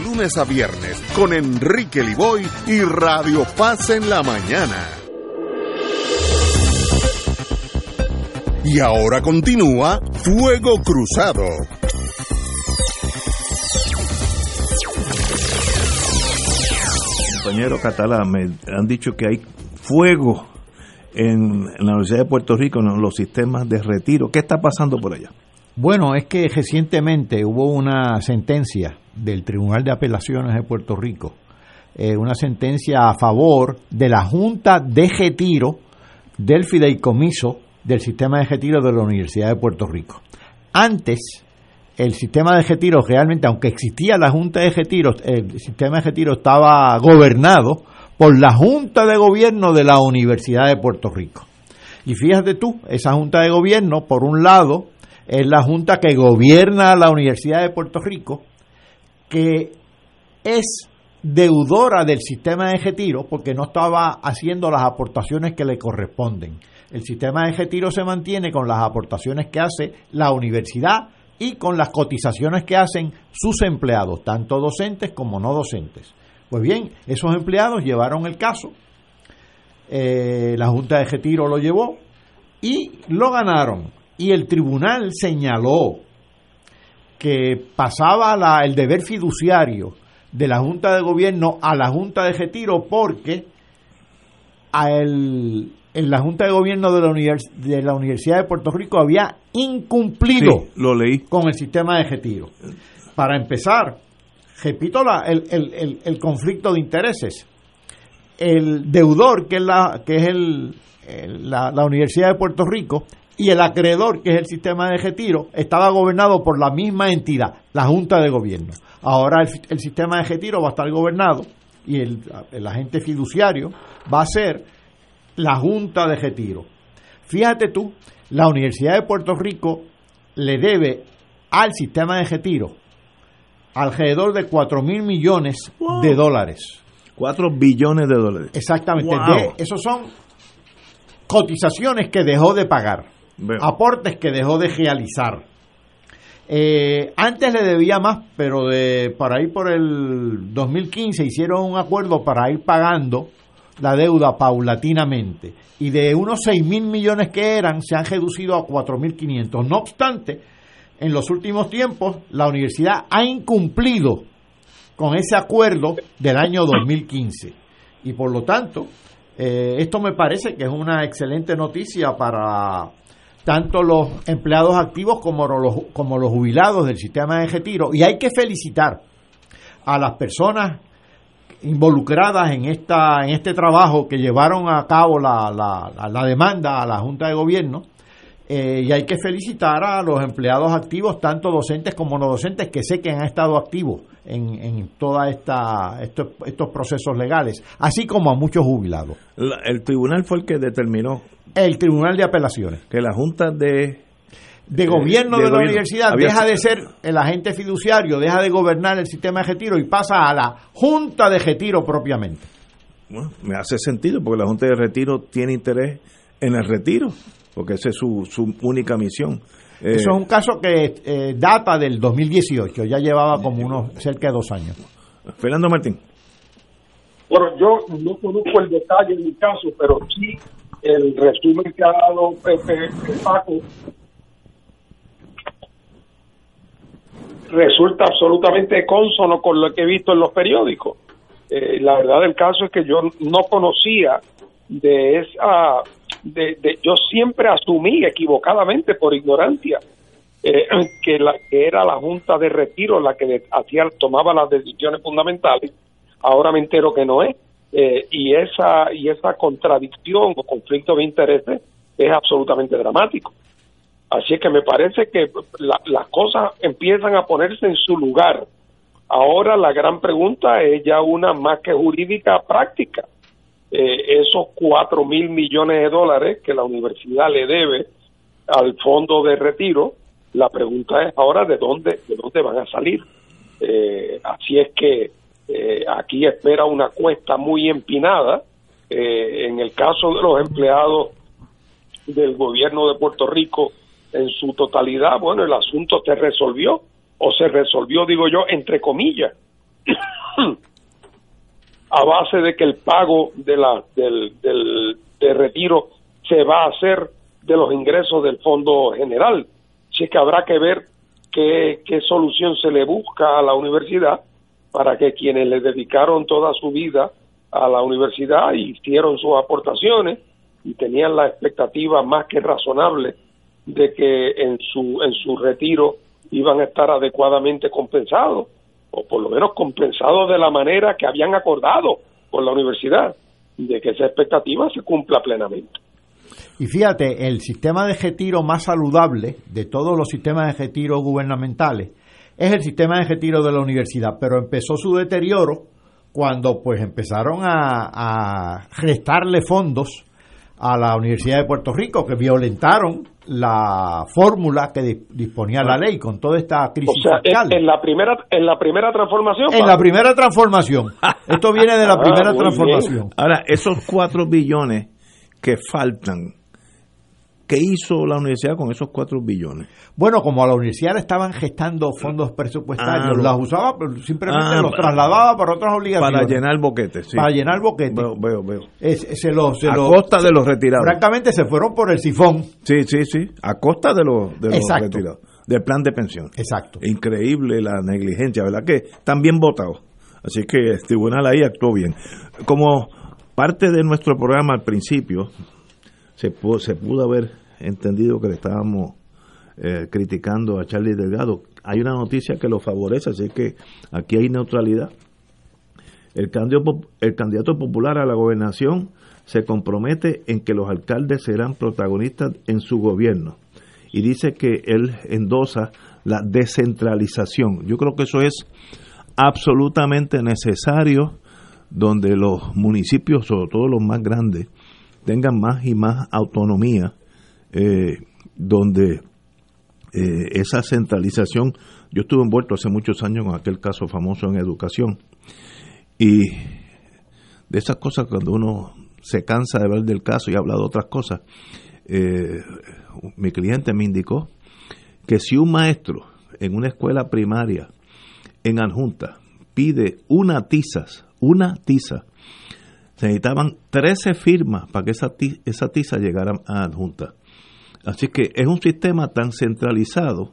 lunes a viernes con Enrique Liboy y Radio Paz en la mañana. Y ahora continúa Fuego Cruzado. Compañero Catalá, me han dicho que hay fuego en, la Universidad de Puerto Rico en los sistemas de retiro. ¿Qué está pasando por allá? Bueno, es que recientemente hubo una sentencia del Tribunal de Apelaciones de Puerto Rico, eh, una sentencia a favor de la Junta de Retiro del Fideicomiso del Sistema de Retiro de la Universidad de Puerto Rico. Antes, el sistema de retiro realmente, aunque existía la Junta de Retiro, el sistema de retiro estaba gobernado por la Junta de Gobierno de la Universidad de Puerto Rico. Y fíjate tú, esa Junta de Gobierno, por un lado, es la Junta que gobierna la Universidad de Puerto Rico, que es deudora del sistema de retiro porque no estaba haciendo las aportaciones que le corresponden. El sistema de retiro se mantiene con las aportaciones que hace la universidad y con las cotizaciones que hacen sus empleados, tanto docentes como no docentes. Pues bien, esos empleados llevaron el caso, eh, la Junta de Retiro lo llevó y lo ganaron. Y el tribunal señaló que pasaba la, el deber fiduciario de la Junta de Gobierno a la Junta de Retiro porque a el, en la Junta de Gobierno de la, de la Universidad de Puerto Rico había incumplido lo leí. con el sistema de retiro. Para empezar, repito la, el, el, el, conflicto de intereses. El deudor, que es, la, que es el, la, la Universidad de Puerto Rico, y el acreedor, que es el sistema de retiro, estaba gobernado por la misma entidad, la Junta de Gobierno. Ahora el, sistema de retiro va a estar gobernado y el, el, agente fiduciario va a ser la Junta de Retiro. Fíjate tú, la Universidad de Puerto Rico le debe al sistema de retiro alrededor de 4 mil millones de dólares. 4 billones de dólares. Exactamente. De, esos son cotizaciones que dejó de pagar aportes que dejó de realizar. Eh, antes le debía más, pero de, para ir por el 2015 hicieron un acuerdo para ir pagando la deuda paulatinamente. Y de unos 6 mil millones que eran, se han reducido a 4 mil 500. No obstante, en los últimos tiempos, la universidad ha incumplido con ese acuerdo del año 2015. Y por lo tanto, eh, esto me parece que es una excelente noticia para tanto los empleados activos como los, como los jubilados del sistema de retiro. Y hay que felicitar a las personas involucradas en esta en este trabajo que llevaron a cabo la, la, la demanda a la Junta de Gobierno eh, y hay que felicitar a los empleados activos, tanto docentes como no docentes, que sé que han estado activos en, en toda esta estos, estos procesos legales, así como a muchos jubilados. La- el tribunal fue el que determinó El Tribunal de Apelaciones que la Junta de de gobierno de, la gobierno universidad había- deja de ser el agente fiduciario, deja de gobernar el sistema de retiro y pasa a la Junta de Retiro propiamente. Bueno, me hace sentido porque la Junta de Retiro tiene interés en el retiro, porque esa es su, su única misión. Eh, Eso es un caso que eh, data del 2018, ya llevaba como unos cerca de dos años. Fernando Martín. Bueno, yo no conozco el detalle del caso, pero sí el resumen que ha dado Pepe, Paco resulta absolutamente consono con lo que he visto en los periódicos. Eh, la verdad del caso es que yo no conocía de esa, de, yo siempre asumí equivocadamente por ignorancia eh, que, la, que era la Junta de Retiro la que hacía, tomaba las decisiones fundamentales. Ahora me entero que no es. Eh, y esa y esa contradicción o conflicto de intereses es absolutamente dramático. Así es que me parece que la- las cosas empiezan a ponerse en su lugar. Ahora la gran pregunta es ya una más que jurídica práctica. Eh, esos cuatro mil millones de dólares que la universidad le debe al fondo de retiro, la pregunta es ahora de dónde de dónde van a salir. Eh, así es que eh, aquí espera una cuesta muy empinada. Eh, en el caso de los empleados del gobierno de Puerto Rico en su totalidad, bueno, el asunto se resolvió, o se resolvió, digo yo, entre comillas, a base de que el pago de la, del, del de retiro se va a hacer de los ingresos del Fondo General. Así que habrá que ver qué, qué solución se le busca a la universidad para que quienes le dedicaron toda su vida a la universidad y hicieron sus aportaciones y tenían la expectativa más que razonable de que en su en su retiro iban a estar adecuadamente compensados o por lo menos compensados de la manera que habían acordado con la universidad de que esa expectativa se cumpla plenamente. Y fíjate, el sistema de retiro más saludable de todos los sistemas de retiro gubernamentales es el sistema de retiro de la universidad, pero empezó su deterioro cuando pues empezaron a, a restarle fondos a la Universidad de Puerto Rico, que violentaron la fórmula que di- disponía la ley con toda esta O crisis sea, fiscal. en, en la primera en la primera transformación En la primera transformación. Esto viene de la Ah, primera transformación. Ahora, esos cuatro billones que faltan, ¿qué hizo la universidad con esos cuatro billones? Bueno, como a la universidad le estaban gestando fondos presupuestarios, Ah, las usaba, pero simplemente Ah, los trasladaba para otras obligaciones. Para llenar boquetes, sí. Para llenar boquetes. Veo, veo, veo. Es- se a costa de los retirados. Francamente, se fueron por el sifón. Sí, sí, sí. A costa de los, de los retirados. Del plan de pensión. Exacto. Increíble la negligencia, ¿verdad? Que están bien votados. Así que el tribunal ahí actuó bien. Como parte de nuestro programa al principio, se pudo, se pudo haber entendido que le estábamos eh, criticando a Charlie Delgado. Hay una noticia que lo favorece, así que aquí hay neutralidad. El candidato, el candidato popular a la gobernación se compromete en que los alcaldes serán protagonistas en su gobierno y dice que él endosa la descentralización. Yo creo que eso es absolutamente necesario donde los municipios, sobre todo los más grandes, tengan más y más autonomía, eh, donde eh, esa centralización, yo estuve envuelto hace muchos años con aquel caso famoso en educación, y de esas cosas cuando uno se cansa de ver del caso y habla de otras cosas, eh, mi cliente me indicó que si un maestro en una escuela primaria en adjunta pide una tiza, una tiza, se necesitaban 13 firmas para que esa, esa tiza llegara a adjunta. Así que es un sistema tan centralizado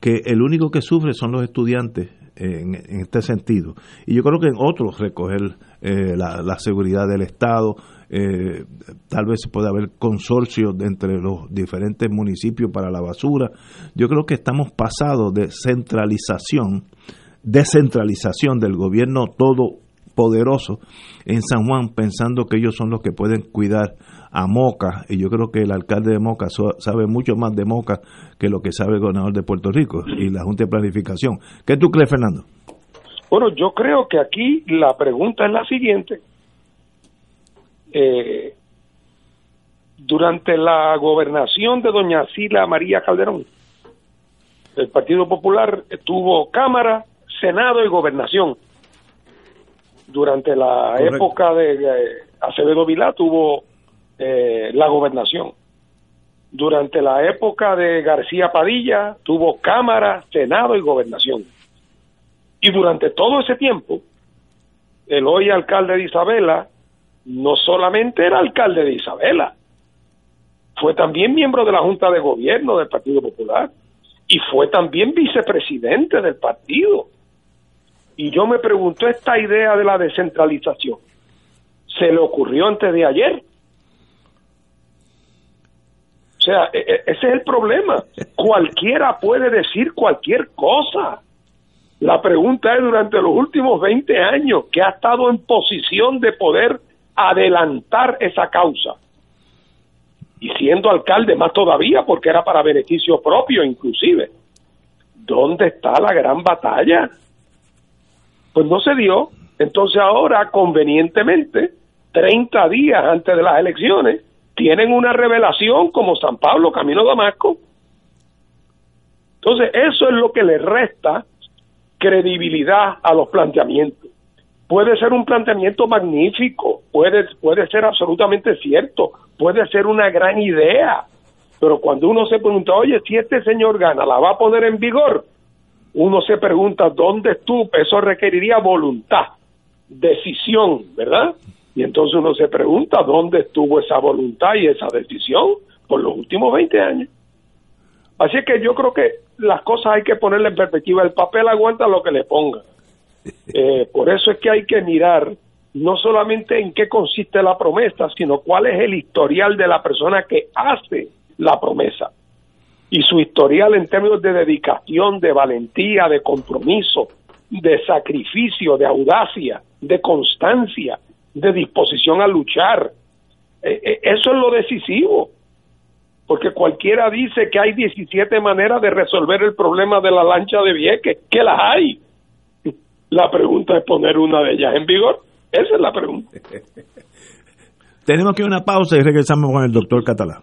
que el único que sufre son los estudiantes en, este sentido. Y yo creo que en otros recoger eh, la, seguridad del Estado, eh, tal vez puede haber consorcios entre los diferentes municipios para la basura. Yo creo que estamos pasados de centralización, descentralización del gobierno todo poderosos en San Juan pensando que ellos son los que pueden cuidar a Moca, y yo creo que el alcalde de Moca sabe mucho más de Moca que lo que sabe el gobernador de Puerto Rico y la Junta de Planificación. ¿Qué tú crees, Fernando? Bueno, yo creo que aquí la pregunta es la siguiente. Eh, durante la gobernación de doña Sila María Calderón, el Partido Popular tuvo Cámara, Senado y Gobernación. Durante la época de Acevedo Vilá tuvo eh, la gobernación. Durante la época de García Padilla tuvo Cámara, Senado y Gobernación. Y durante todo ese tiempo, el hoy alcalde de Isabela no solamente era alcalde de Isabela, fue también miembro de la Junta de Gobierno del Partido Popular y fue también vicepresidente del partido. Y yo me pregunto, esta idea de la descentralización, ¿se le ocurrió antes de ayer? O sea, e, e, ese es el problema. Cualquiera puede decir cualquier cosa. La pregunta es, durante los últimos 20 años, que ha estado en posición de poder adelantar esa causa? Y siendo alcalde más todavía, porque era para beneficio propio inclusive. ¿Dónde está la gran batalla? Pues no se dio. Entonces ahora, convenientemente, 30 días antes de las elecciones, tienen una revelación como San Pablo, Camino Damasco. Entonces, eso es lo que le resta credibilidad a los planteamientos. Puede ser un planteamiento magnífico, puede, puede ser absolutamente cierto, puede ser una gran idea, pero cuando uno se pregunta, oye, si este señor gana, ¿la va a poner en vigor? Uno se pregunta, ¿dónde estuvo? Eso requeriría voluntad, decisión, ¿verdad? Y entonces uno se pregunta, ¿dónde estuvo esa voluntad y esa decisión por los últimos 20 años? Así que yo creo que las cosas hay que ponerle en perspectiva. El papel aguanta lo que le ponga. Eh, por eso es que hay que mirar no solamente en qué consiste la promesa, sino cuál es el historial de la persona que hace la promesa. Y su historial en términos de dedicación, de valentía, de compromiso, de sacrificio, de audacia, de constancia, de disposición a luchar. Eh, eh, eso es lo decisivo porque cualquiera dice que hay 17 maneras de resolver el problema de la lancha de Vieques, que las hay. La pregunta es poner una de ellas en vigor. Esa es la pregunta. Tenemos que una pausa y regresamos con el doctor Catalán.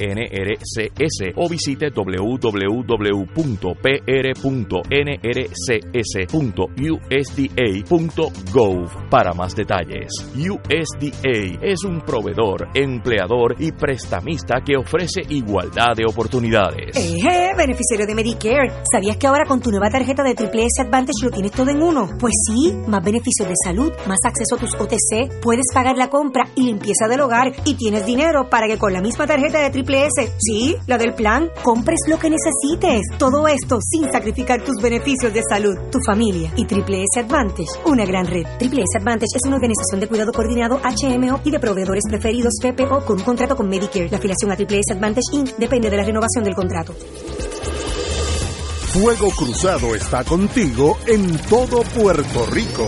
NRCS o visite www.pr.nrcs.usda.gov para más detalles. USDA es un proveedor, empleador y prestamista que ofrece igualdad de oportunidades. Eh, beneficiario de Medicare. ¿Sabías que ahora con tu nueva tarjeta de Triple S Advantage lo tienes todo en uno? Pues sí, más beneficios de salud, más acceso a tus OTC, puedes pagar la compra y limpieza del hogar y tienes dinero para que con la misma tarjeta de Triple Sí, la del plan. Compres lo que necesites. Todo esto sin sacrificar tus beneficios de salud, tu familia y Triple S Advantage, una gran red. Triple S Advantage es una organización de cuidado coordinado HMO y de proveedores preferidos PPO con un contrato con Medicare. La afiliación a Triple S Advantage Inc. depende de la renovación del contrato. Fuego Cruzado está contigo en todo Puerto Rico.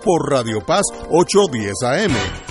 por Radio Paz 810 AM.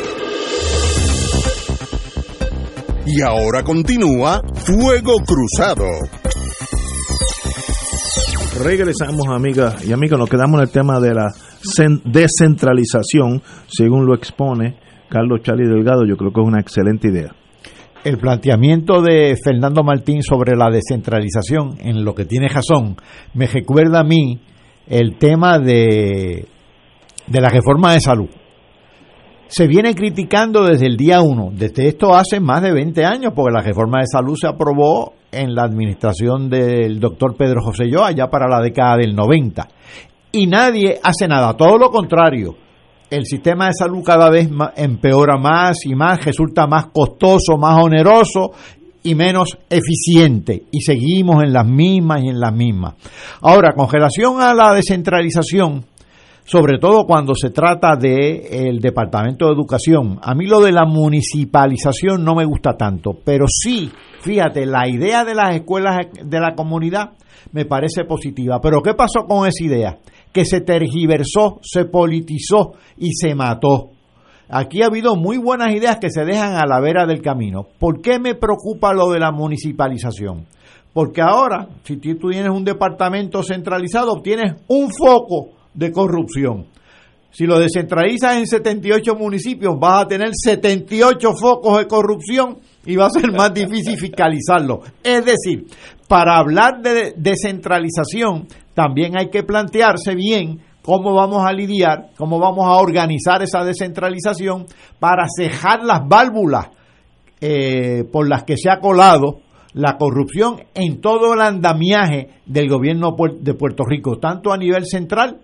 Y ahora continúa Fuego Cruzado. Regresamos, amigas y amigos. Nos quedamos en el tema de la descentralización, según lo expone Carlos Chali Delgado. Yo creo que es una excelente idea. El planteamiento de Fernando Martín sobre la descentralización, en lo que tiene razón, me recuerda a mí el tema de, de la reforma de salud se viene criticando desde el día 1, desde esto hace más de 20 años, porque la reforma de salud se aprobó en la administración del doctor Pedro José Yo, allá para la década del 90. Y nadie hace nada, todo lo contrario. El sistema de salud cada vez empeora más y más, resulta más costoso, más oneroso y menos eficiente. Y seguimos en las mismas y en las mismas. Ahora, con relación a la descentralización, sobre todo cuando se trata del el Departamento de Educación. A mí lo de la municipalización no me gusta tanto, pero sí, fíjate, la idea de las escuelas de la comunidad me parece positiva. Pero ¿qué pasó con esa idea? Que se tergiversó, se politizó y se mató. Aquí ha habido muy buenas ideas que se dejan a la vera del camino. ¿Por qué me preocupa lo de la municipalización? Porque ahora, si tú tienes un departamento centralizado, obtienes un foco de corrupción. Si lo descentralizas en 78 municipios, vas a tener 78 focos de corrupción y va a ser más difícil fiscalizarlo. Es decir, para hablar de descentralización, también hay que plantearse bien cómo vamos a lidiar, cómo vamos a organizar esa descentralización para cejar las válvulas eh, por las que se ha colado la corrupción en todo el andamiaje del gobierno de Puerto Rico, tanto a nivel central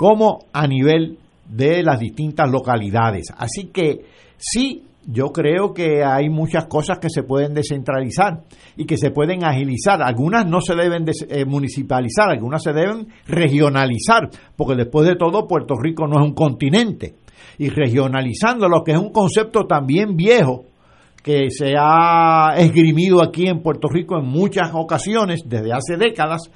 como a nivel de las distintas localidades. Así que sí, yo creo que hay muchas cosas que se pueden descentralizar y que se pueden agilizar. Algunas no se deben eh, municipalizar, algunas se deben regionalizar, porque después de todo Puerto Rico no es un continente. Y regionalizando lo que es un concepto también viejo, que se ha esgrimido aquí en Puerto Rico en muchas ocasiones desde hace décadas,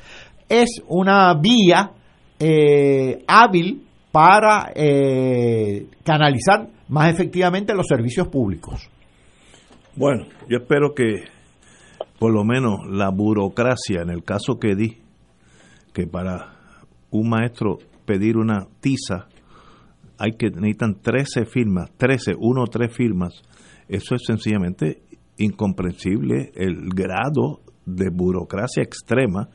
es una vía eh, hábil para eh, canalizar más efectivamente los servicios públicos. Bueno, yo espero que por lo menos la burocracia, en el caso que di, que para un maestro pedir una tiza hay que necesitan 13 firmas, 13, uno o tres firmas. Eso es sencillamente incomprensible el grado de burocracia extrema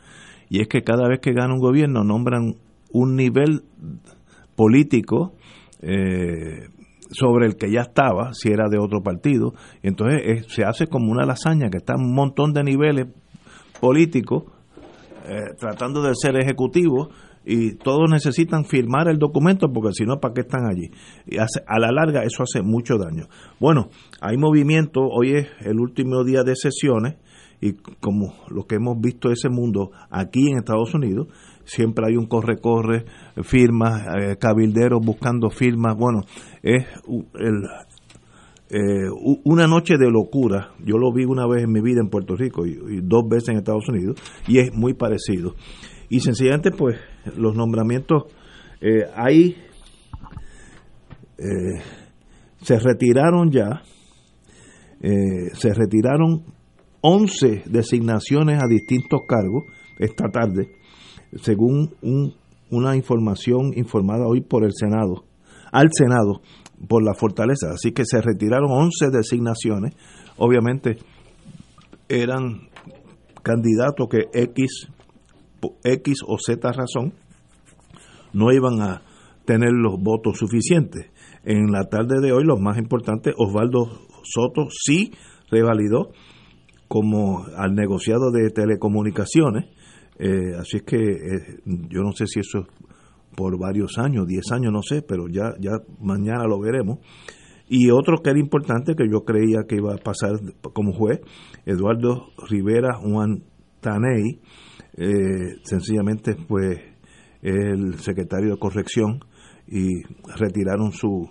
y es que cada vez que gana un gobierno nombran un nivel político eh, sobre el que ya estaba, si era de otro partido, y entonces se hace como una lasaña que está en un montón de niveles políticos eh, tratando de ser ejecutivo y todos necesitan firmar el documento porque si no, ¿para qué están allí? Y a la larga eso hace mucho daño. Bueno, hay movimiento, hoy es el último día de sesiones y como lo que hemos visto ese mundo aquí en Estados Unidos, siempre hay un corre-corre, firmas, eh, cabilderos buscando firmas. Bueno, es eh, una noche de locura. Yo lo vi una vez en mi vida en Puerto Rico y, dos veces en Estados Unidos y es muy parecido. Y sencillamente, pues, los nombramientos eh, ahí se retiraron ya, se retiraron 11 designaciones a distintos cargos esta tarde según una información informada hoy por el Senado, al Senado, por la fortaleza. Así que se retiraron 11 designaciones. Obviamente eran candidatos que X, X o Z razón no iban a tener los votos suficientes. En la tarde de hoy, lo más importante, Osvaldo Soto sí revalidó como al negociado de telecomunicaciones eh, así es que eh, yo no sé si eso es por varios años, 10 años, no sé, pero ya, ya mañana lo veremos. Y otro que era importante, que yo creía que iba a pasar como juez, Eduardo Rivera Juan Taney, eh, sencillamente fue el secretario de corrección y retiraron su,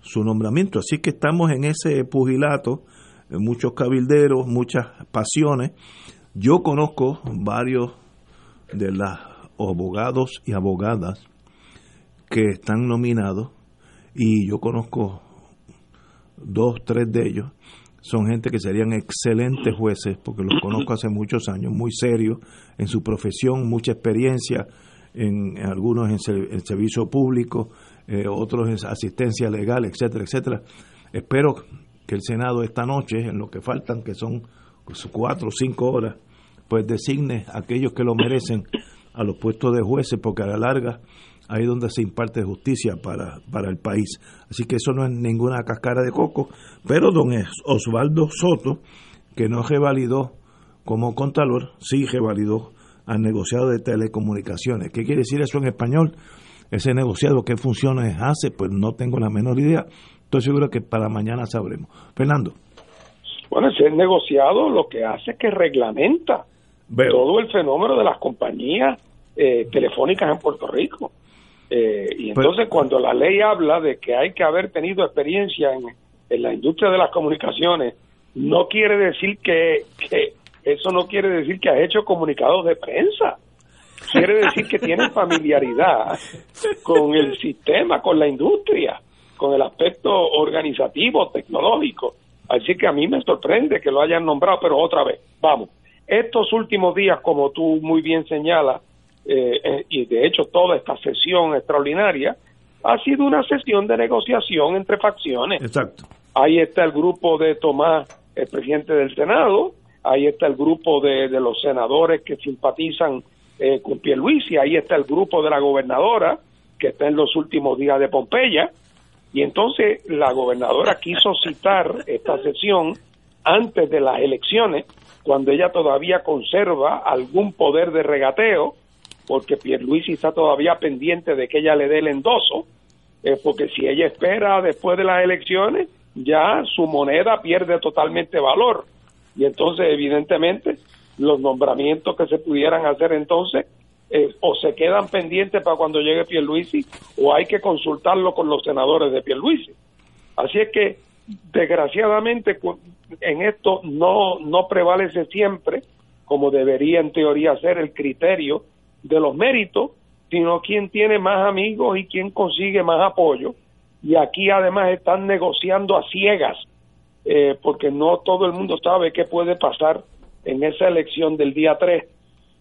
su nombramiento. Así que estamos en ese pugilato, muchos cabilderos, muchas pasiones. Yo conozco varios de los abogados y abogadas que están nominados y yo conozco dos, tres de ellos. Son gente que serían excelentes jueces porque los conozco hace muchos años, muy serios en su profesión, mucha experiencia, en, algunos en, servicio público, eh, otros en asistencia legal, etcétera, etcétera. Espero que el Senado esta noche, en lo que faltan, que son cuatro o cinco horas, pues designe a aquellos que lo merecen a los puestos de jueces, porque a la larga ahí es donde se imparte justicia para, para el país. Así que eso no es ninguna cascara de coco, pero don Osvaldo Soto, que no revalidó como contador, sí revalidó al negociado de telecomunicaciones. ¿Qué quiere decir eso en español? Ese negociado, ¿qué funciones hace? Pues no tengo la menor idea. Estoy seguro que para mañana sabremos. Fernando. Bueno, ese negociado lo que hace es que reglamenta todo el fenómeno de las compañías eh, telefónicas en Puerto Rico. Eh, y pues entonces cuando la ley habla de que hay que haber tenido experiencia en, en la industria de las comunicaciones, no quiere decir que, que eso no quiere decir que has hecho comunicados de prensa. Quiere decir que tienes familiaridad con el sistema, con la industria, con el aspecto organizativo, tecnológico. Así que a mí me sorprende que lo hayan nombrado, pero otra vez, vamos. Estos últimos días, como tú muy bien señalas, eh, eh, y de hecho toda esta sesión extraordinaria, ha sido una sesión de negociación entre facciones. Exacto. Ahí está el grupo de Tomás, el presidente del Senado, ahí está el grupo de, los senadores que simpatizan eh, con Pierluisi, ahí está el grupo de la gobernadora que está en los últimos días de Pompeya, y entonces la gobernadora quiso citar esta sesión antes de las elecciones, cuando ella todavía conserva algún poder de regateo, porque Pierluisi está todavía pendiente de que ella le dé el endoso, eh, porque si ella espera después de las elecciones, ya su moneda pierde totalmente valor. Y entonces, evidentemente, los nombramientos que se pudieran hacer entonces eh, o se quedan pendientes para cuando llegue Pierluisi o hay que consultarlo con los senadores de Pierluisi. Así es que, desgraciadamente, en esto no, no prevalece siempre, como debería en teoría ser el criterio de los méritos, sino quién tiene más amigos y quién consigue más apoyo. Y aquí además están negociando a ciegas eh, porque no todo el mundo sabe qué puede pasar en esa elección del día 3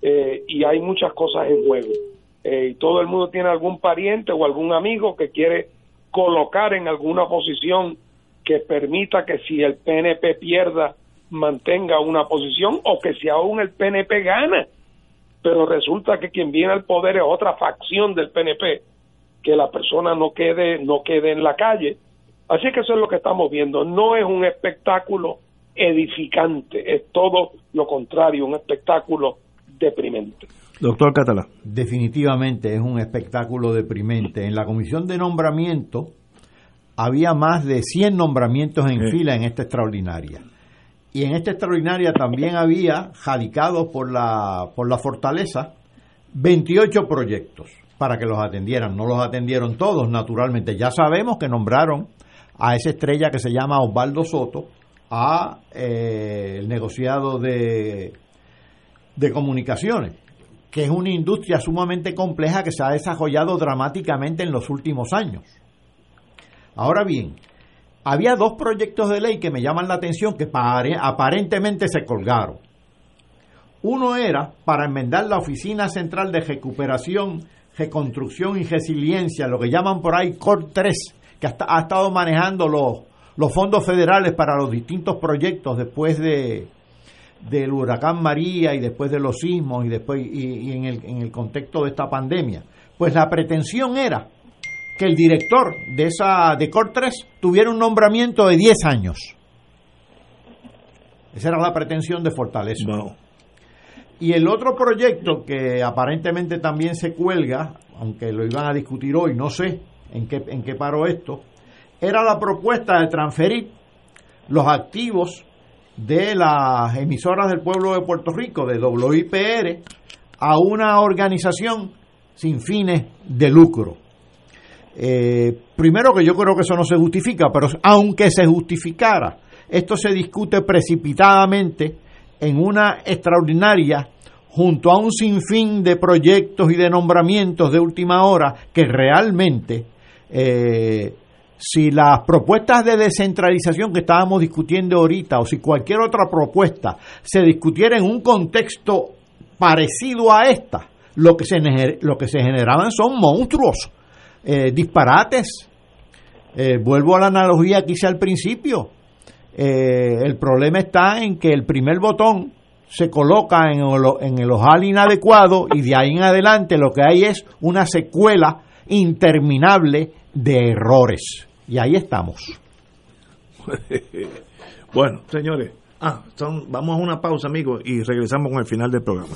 eh, y hay muchas cosas en juego. Eh, y todo el mundo tiene algún pariente o algún amigo que quiere colocar en alguna posición que permita que si el PNP pierda mantenga una posición o que si aún el PNP gana, pero resulta que quien viene al poder es otra facción del PNP, que la persona no quede no quede en la calle Así que eso es lo que estamos viendo. No es un espectáculo edificante, es todo lo contrario, un espectáculo deprimente. Doctor Catalá. Definitivamente es un espectáculo deprimente. En la comisión de nombramiento había más de 100 nombramientos en fila en esta extraordinaria. Y en esta extraordinaria también había, jadicados por la, por la fortaleza, 28 proyectos para que los atendieran. No los atendieron todos, naturalmente. Ya sabemos que nombraron a esa estrella que se llama Osvaldo Soto, a eh, el negociado de, de comunicaciones, que es una industria sumamente compleja que se ha desarrollado dramáticamente en los últimos años. Ahora bien, había dos proyectos de ley que me llaman la atención que aparentemente se colgaron. Uno era para enmendar la Oficina Central de Recuperación, Reconstrucción y Resiliencia, lo que llaman por ahí COR 3, que ha, estado manejando los, fondos federales para los distintos proyectos después de del huracán María y después de los sismos y después y, en, el, en el contexto de esta pandemia. Pues la pretensión era que el director de esa de COR 3 tuviera un nombramiento de 10 años. Esa era la pretensión de Fortaleza. Y el otro proyecto que aparentemente también se cuelga, aunque lo iban a discutir hoy, no sé, en qué, en qué paró esto, era la propuesta de transferir los activos de las emisoras del pueblo de Puerto Rico, de WIPR, a una organización sin fines de lucro. Eh, primero que yo creo que eso no se justifica, pero aunque se justificara, esto se discute precipitadamente en una extraordinaria junto a un sinfín de proyectos y de nombramientos de última hora que realmente eh, si las propuestas de descentralización que estábamos discutiendo ahorita o si cualquier otra propuesta se discutiera en un contexto parecido a esta, lo que se, lo que se generaban son monstruos, eh, disparates. Eh, vuelvo a la analogía que hice al principio. el problema está en que el primer botón se coloca en el, en el ojal inadecuado y de ahí en adelante lo que hay es una secuela interminable de errores. Y ahí estamos. bueno, señores, ah, vamos a una pausa, amigos, y regresamos con el final del programa.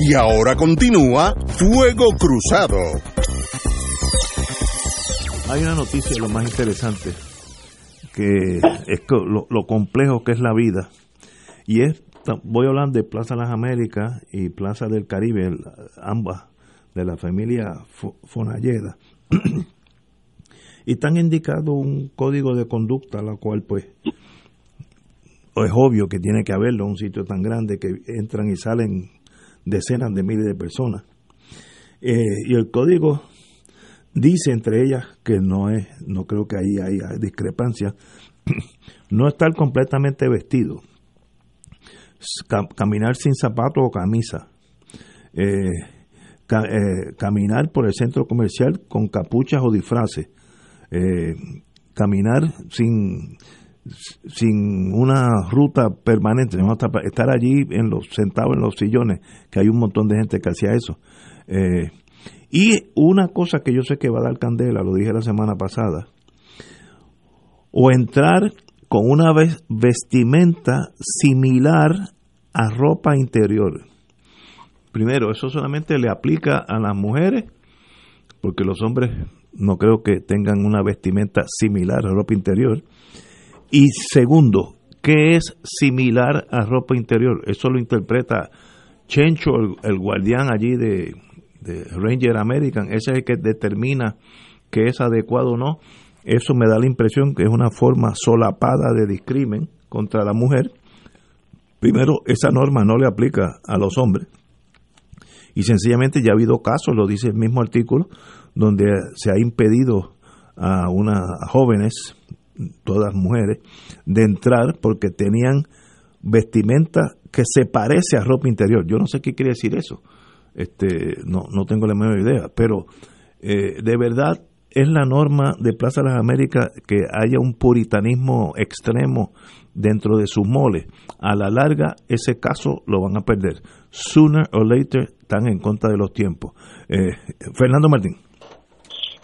Y ahora continúa Fuego Cruzado. Hay una noticia lo más interesante, que es lo, complejo que es la vida. Y es, voy a hablar de Plaza Las Américas y Plaza del Caribe, ambas de la familia Fonalleda. y están indicado un código de conducta, la cual pues es obvio que tiene que haberlo, un sitio tan grande que entran y salen decenas de miles de personas. Eh, y el código dice entre ellas que no es, no creo que ahí haya discrepancia, no estar completamente vestido, caminar sin zapato o camisa, eh, eh, caminar por el centro comercial con capuchas o disfraces, caminar sin sin una ruta permanente, estar allí en los, sentados en los sillones, que hay un montón de gente que hacía eso. Eh, y una cosa que yo sé que va a dar candela, lo dije la semana pasada, o entrar con una vestimenta similar a ropa interior. Primero, eso solamente le aplica a las mujeres, porque los hombres no creo que tengan una vestimenta similar a ropa interior. Y segundo, ¿qué es similar a ropa interior? Eso lo interpreta Chencho, el, guardián allí de, Ranger American. Ese es el que determina que es adecuado o no, eso me da la impresión que es una forma solapada de discrimen contra la mujer. Primero, esa norma no le aplica a los hombres. Y sencillamente ya ha habido casos, lo dice el mismo artículo, donde se ha impedido a unas jóvenes, todas mujeres, de entrar porque tenían vestimenta que se parece a ropa interior. Yo no sé qué quiere decir eso. Este, no, no tengo la menor idea, pero eh, de verdad es la norma de Plaza de las Américas que haya un puritanismo extremo dentro de sus moles. A la larga, ese caso lo van a perder. Sooner or later están en contra de los tiempos. Eh, Fernando Martín.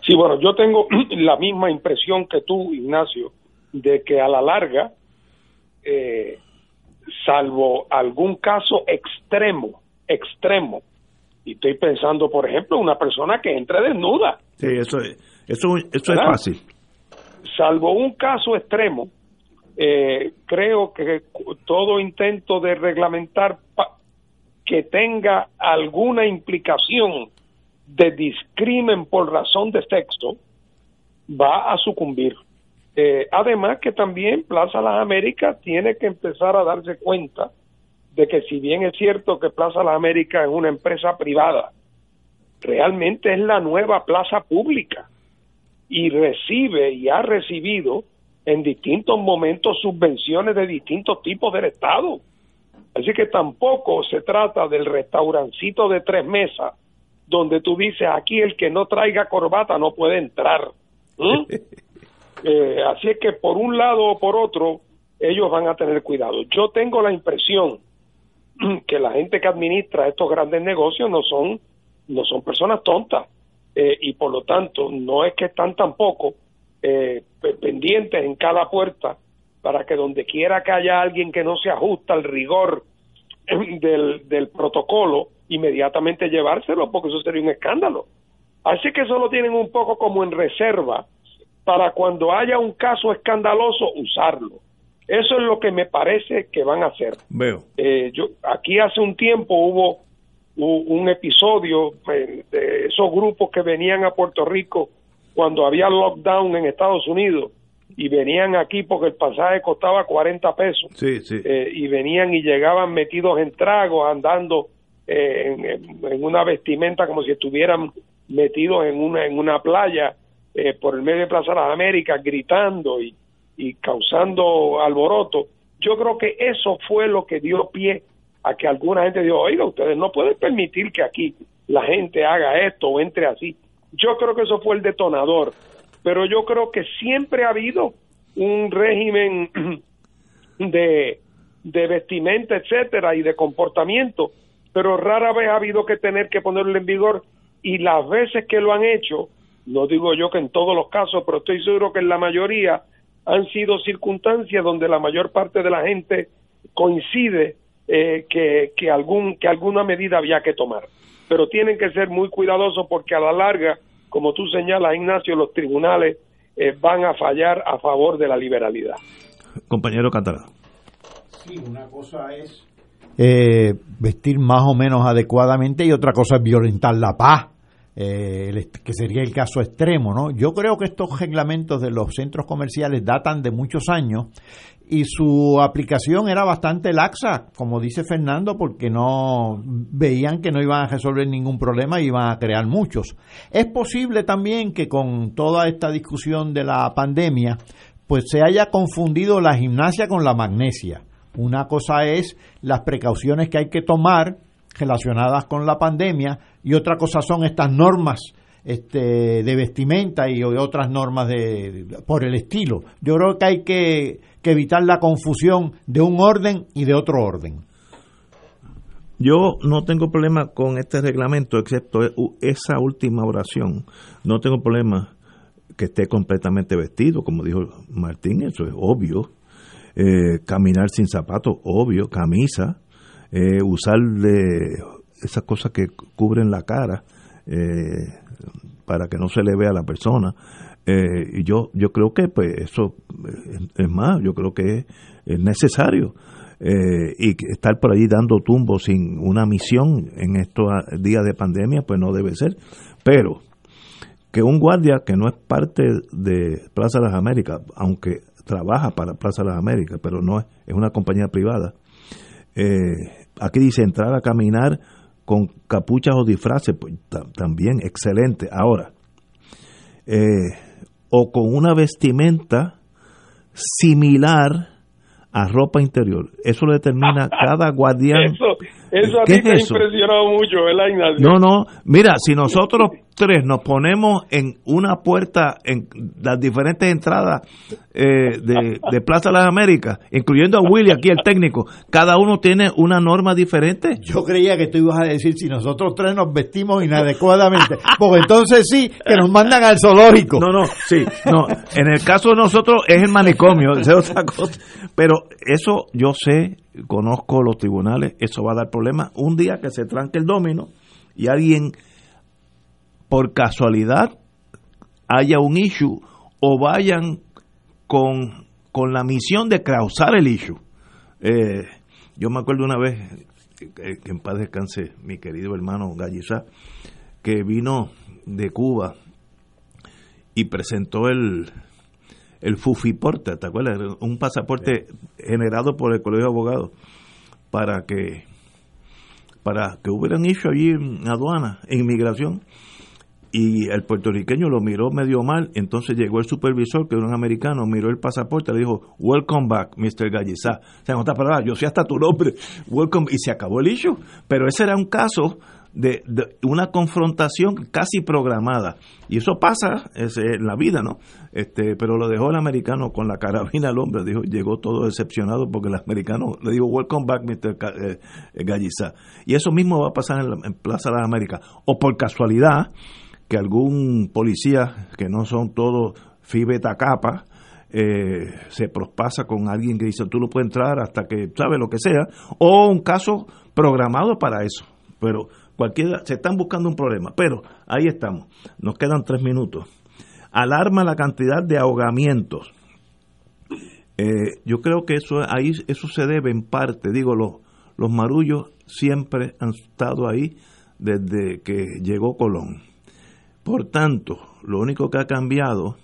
Sí, bueno, yo tengo la misma impresión que tú, Ignacio, de que a la larga, eh, salvo algún caso extremo, extremo, y estoy pensando, por ejemplo, una persona que entre desnuda. Sí, eso es, eso, eso es fácil. Salvo un caso extremo, eh, creo que todo intento de reglamentar que tenga alguna implicación de discrimen por razón de sexo va a sucumbir. Eh, además que también Plaza Las Américas tiene que empezar a darse cuenta de que si bien es cierto que Plaza Las Américas es una empresa privada, realmente es la nueva plaza pública y recibe y ha recibido en distintos momentos subvenciones de distintos tipos del Estado. Así que tampoco se trata del restaurancito de tres mesas donde tú dices aquí el que no traiga corbata no puede entrar. eh, así es que por un lado o por otro ellos van a tener cuidado. Yo tengo la impresión que la gente que administra estos grandes negocios no son no son personas tontas eh, y por lo tanto no es que están tampoco eh, pendientes en cada puerta para que donde quiera que haya alguien que no se ajusta al rigor del, del protocolo inmediatamente llevárselo porque eso sería un escándalo así que eso lo tienen un poco como en reserva para cuando haya un caso escandaloso usarlo eso es lo que me parece que van a hacer. Veo. Eh, yo aquí hace un tiempo hubo un episodio eh, de esos grupos que venían a Puerto Rico cuando había lockdown en Estados Unidos y venían aquí porque el pasaje costaba 40 pesos. Sí, sí. Eh, y venían y llegaban metidos en tragos, andando en, en, una vestimenta como si estuvieran metidos en una, en una playa por el medio de Plaza de las Américas, gritando y, y causando alboroto. Yo creo que eso fue lo que dio pie a que alguna gente dijo, oiga, ustedes no pueden permitir que aquí la gente haga esto o entre así. Yo creo que eso fue el detonador, pero yo creo que siempre ha habido un régimen de, de vestimenta, etcétera, y de comportamiento, pero rara vez ha habido que tener que ponerlo en vigor y las veces que lo han hecho, no digo yo que en todos los casos, pero estoy seguro que en la mayoría han sido circunstancias donde la mayor parte de la gente coincide eh, que, que, algún, que alguna medida había que tomar. Pero tienen que ser muy cuidadosos porque a la larga, como tú señalas, Ignacio, los tribunales eh, van a fallar a favor de la liberalidad. Compañero Catalá. Sí, una cosa es eh, vestir más o menos adecuadamente y otra cosa es violentar la paz eh, que sería el caso extremo, ¿no? Yo creo que estos reglamentos de los centros comerciales datan de muchos años y su aplicación era bastante laxa, como dice Fernando, porque no veían que no iban a resolver ningún problema y iban a crear muchos. Es posible también que con toda esta discusión de la pandemia, pues se haya confundido la gimnasia con la magnesia. Una cosa es las precauciones que hay que tomar relacionadas con la pandemia y otra cosa son estas normas este, de vestimenta y otras normas de, por el estilo. Yo creo que hay que, evitar la confusión de un orden y de otro orden. Yo no tengo problema con este reglamento, excepto esa última oración. No tengo problema que esté completamente vestido, como dijo Martín, eso es obvio. Eh, caminar sin zapatos, obvio. Camisa, eh, usar de esas cosas que cubren la cara eh, para que no se le vea a la persona. Eh, y yo, yo creo que pues eso es más, yo creo que es, necesario. y estar por allí dando tumbos sin una misión en estos días de pandemia, pues no debe ser. Pero que un guardia que no es parte de Plaza de las Américas, aunque trabaja para Plaza de las Américas, pero no es, es una compañía privada, eh, aquí dice entrar a caminar con capuchas o disfraces, pues, también excelente. Ahora, eh, o con una vestimenta similar a ropa interior. Eso lo determina cada guardián. Eso, eso a ti te ha impresionado mucho, ¿verdad, Ignacio? No, no. Mira, si nosotros tres nos ponemos en una puerta en las diferentes entradas eh, de, Plaza de las Américas, incluyendo a Willy aquí, el técnico, cada uno tiene una norma diferente. Yo creía que tú ibas a decir si nosotros tres nos vestimos inadecuadamente, porque entonces sí, que nos mandan al zoológico. No, no, sí, no. En el caso de nosotros es el manicomio, es otra cosa. Pero eso yo sé, conozco los tribunales, eso va a dar problemas. Un día que se tranque el domino y alguien por casualidad haya un issue o vayan con, con la misión de causar el issue. Eh, yo me acuerdo una vez, que, en paz descanse mi querido hermano Gallizá, que vino de Cuba y presentó el, el Fufiporte, ¿te acuerdas? Un pasaporte generado por el Colegio de Abogados para que para que hubieran hecho allí en aduana, en inmigración y el puertorriqueño lo miró medio mal, entonces llegó el supervisor, que era un americano, miró el pasaporte, le dijo, welcome back, Mr. Gallizá. O sea, en otras palabras, yo sé hasta tu nombre, welcome, y se acabó el issue. Pero ese era un caso de, una confrontación casi programada. Y eso pasa en la vida, ¿no? Este, pero lo dejó el americano con la carabina al hombre, dijo, llegó todo decepcionado porque el americano le dijo, welcome back, Mr. Eh, Gallizá. Y eso mismo va a pasar en, en Plaza de la América. O por casualidad, que algún policía, que no son todos fibeta capa, eh, se prospasa con alguien que dice tú no puedes entrar hasta que sabe lo que sea, o un caso programado para eso. Pero cualquiera, se están buscando un problema. Pero ahí estamos, nos quedan tres minutos. Alarma la cantidad de ahogamientos. Eh, yo creo que eso ahí eso se debe en parte, digo, los, los marullos siempre han estado ahí desde que llegó Colón por tanto, lo único que ha cambiado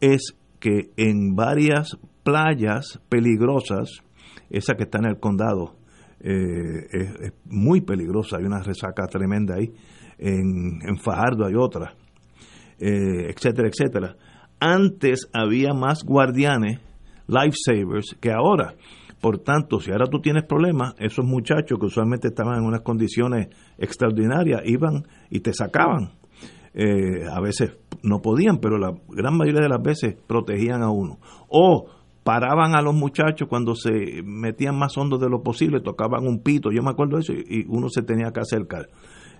es que en varias playas peligrosas, esa que está en el condado, eh, es, muy peligrosa, hay una resaca tremenda ahí, en, Fajardo hay otra, eh, etcétera, etcétera. Antes había más guardianes, lifesavers, que ahora. Por tanto, si ahora tú tienes problemas, esos muchachos que usualmente estaban en unas condiciones extraordinarias, iban y te sacaban eh, a veces no podían, pero la gran mayoría de las veces protegían a uno. O paraban a los muchachos cuando se metían más hondo de lo posible, tocaban un pito, yo me acuerdo de eso, y uno se tenía que acercar.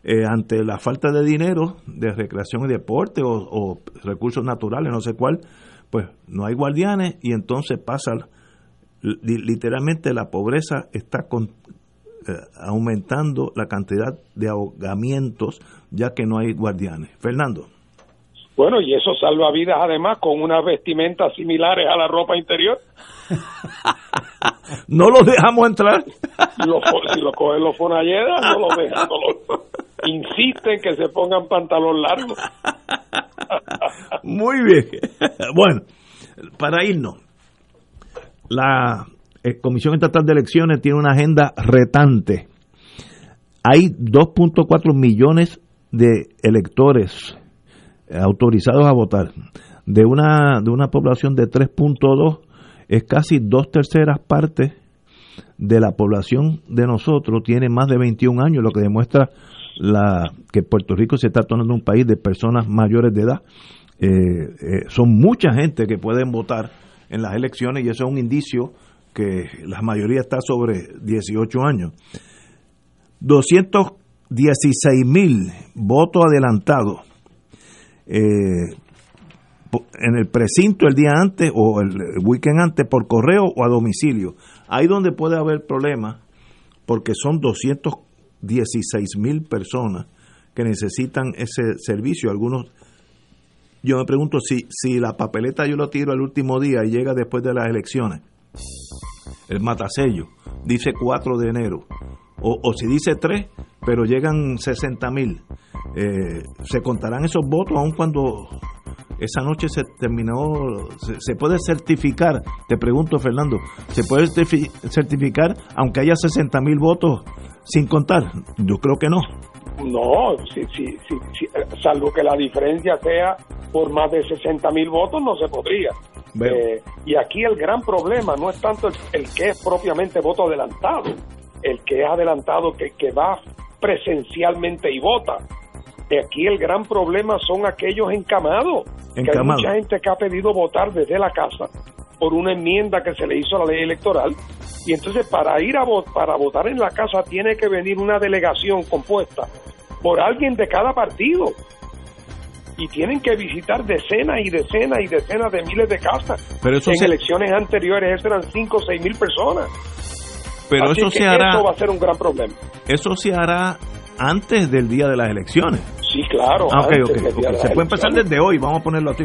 Eh, ante la falta de dinero de recreación y deporte o, recursos naturales, no sé cuál, pues no hay guardianes y entonces pasa, literalmente la pobreza está con, aumentando la cantidad de ahogamientos ya que no hay guardianes. Fernando. Bueno, y eso salva vidas además con unas vestimentas similares a la ropa interior. no los dejamos entrar. si lo cogen los fonalleras, no los dejan. insisten que se pongan pantalón largo. Muy bien. Bueno, para irnos, la eh, Comisión Estatal de Elecciones tiene una agenda retante. Hay 2.4 millones de electores autorizados a votar. De una, de una población de 3.2, es casi dos terceras partes de la población de nosotros tiene más de 21 años, lo que demuestra la, que Puerto Rico se está tornando un país de personas mayores de edad. Eh, eh, son mucha gente que pueden votar en las elecciones y eso es un indicio que la mayoría está sobre 18 años. 216 mil votos adelantados eh, en el precinto el día antes o el weekend antes por correo o a domicilio. Ahí donde puede haber problemas porque son 216 mil personas que necesitan ese servicio. Algunos, yo me pregunto si, si la papeleta yo lo tiro el último día y llega después de las elecciones el matasello, dice 4 de enero. o, si dice 3, pero llegan 60 mil, eh, ¿se contarán esos votos aun cuando esa noche se terminó, se, puede certificar, te pregunto Fernando, ¿se puede certifi- certificar aunque haya 60 mil votos sin contar? Yo creo que no. No, si, si, si, si- eh, salvo que la diferencia sea por más de 60 mil votos, no se podría. Eh, y aquí el gran problema no es tanto el, el que es propiamente voto adelantado, el que es adelantado que, que va presencialmente y vota. Y aquí el gran problema son aquellos encamados, que hay mucha gente que ha pedido votar desde la casa por una enmienda que se le hizo a la ley electoral y entonces para ir a vo- para votar en la casa tiene que venir una delegación compuesta por alguien de cada partido y tienen que visitar decenas y decenas y decenas de miles de casas. Pero eso en se- elecciones anteriores eran 5 o 6 mil personas. Pero Así eso que se hará, Esto va a ser un gran problema. eso se hará antes del día de las elecciones. Sí, claro. Ah, ok, antes ok, del día ok. de las Se puede empezar desde hoy, vamos a ponerlo así.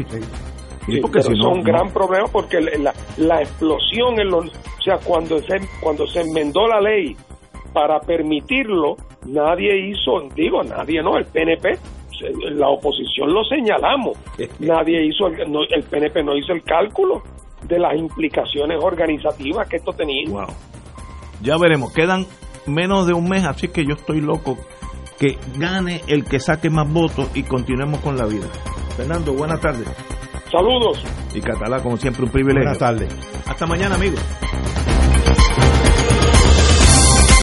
Sí, Sí, porque pero si no, es un no. gran problema porque la, la explosión en los, o sea, cuando se cuando se enmendó la ley para permitirlo, nadie hizo, digo, nadie no, el PNP, la oposición lo señalamos, nadie hizo, el, no- el PNP no hizo el cálculo de las implicaciones organizativas que esto tenía. Ya veremos, quedan menos de un mes, así que yo estoy loco que gane el que saque más votos y continuemos con la vida. Fernando, buenas tardes. Saludos. Y Catalá, como siempre, un privilegio. Buenas tardes. Hasta mañana, amigos.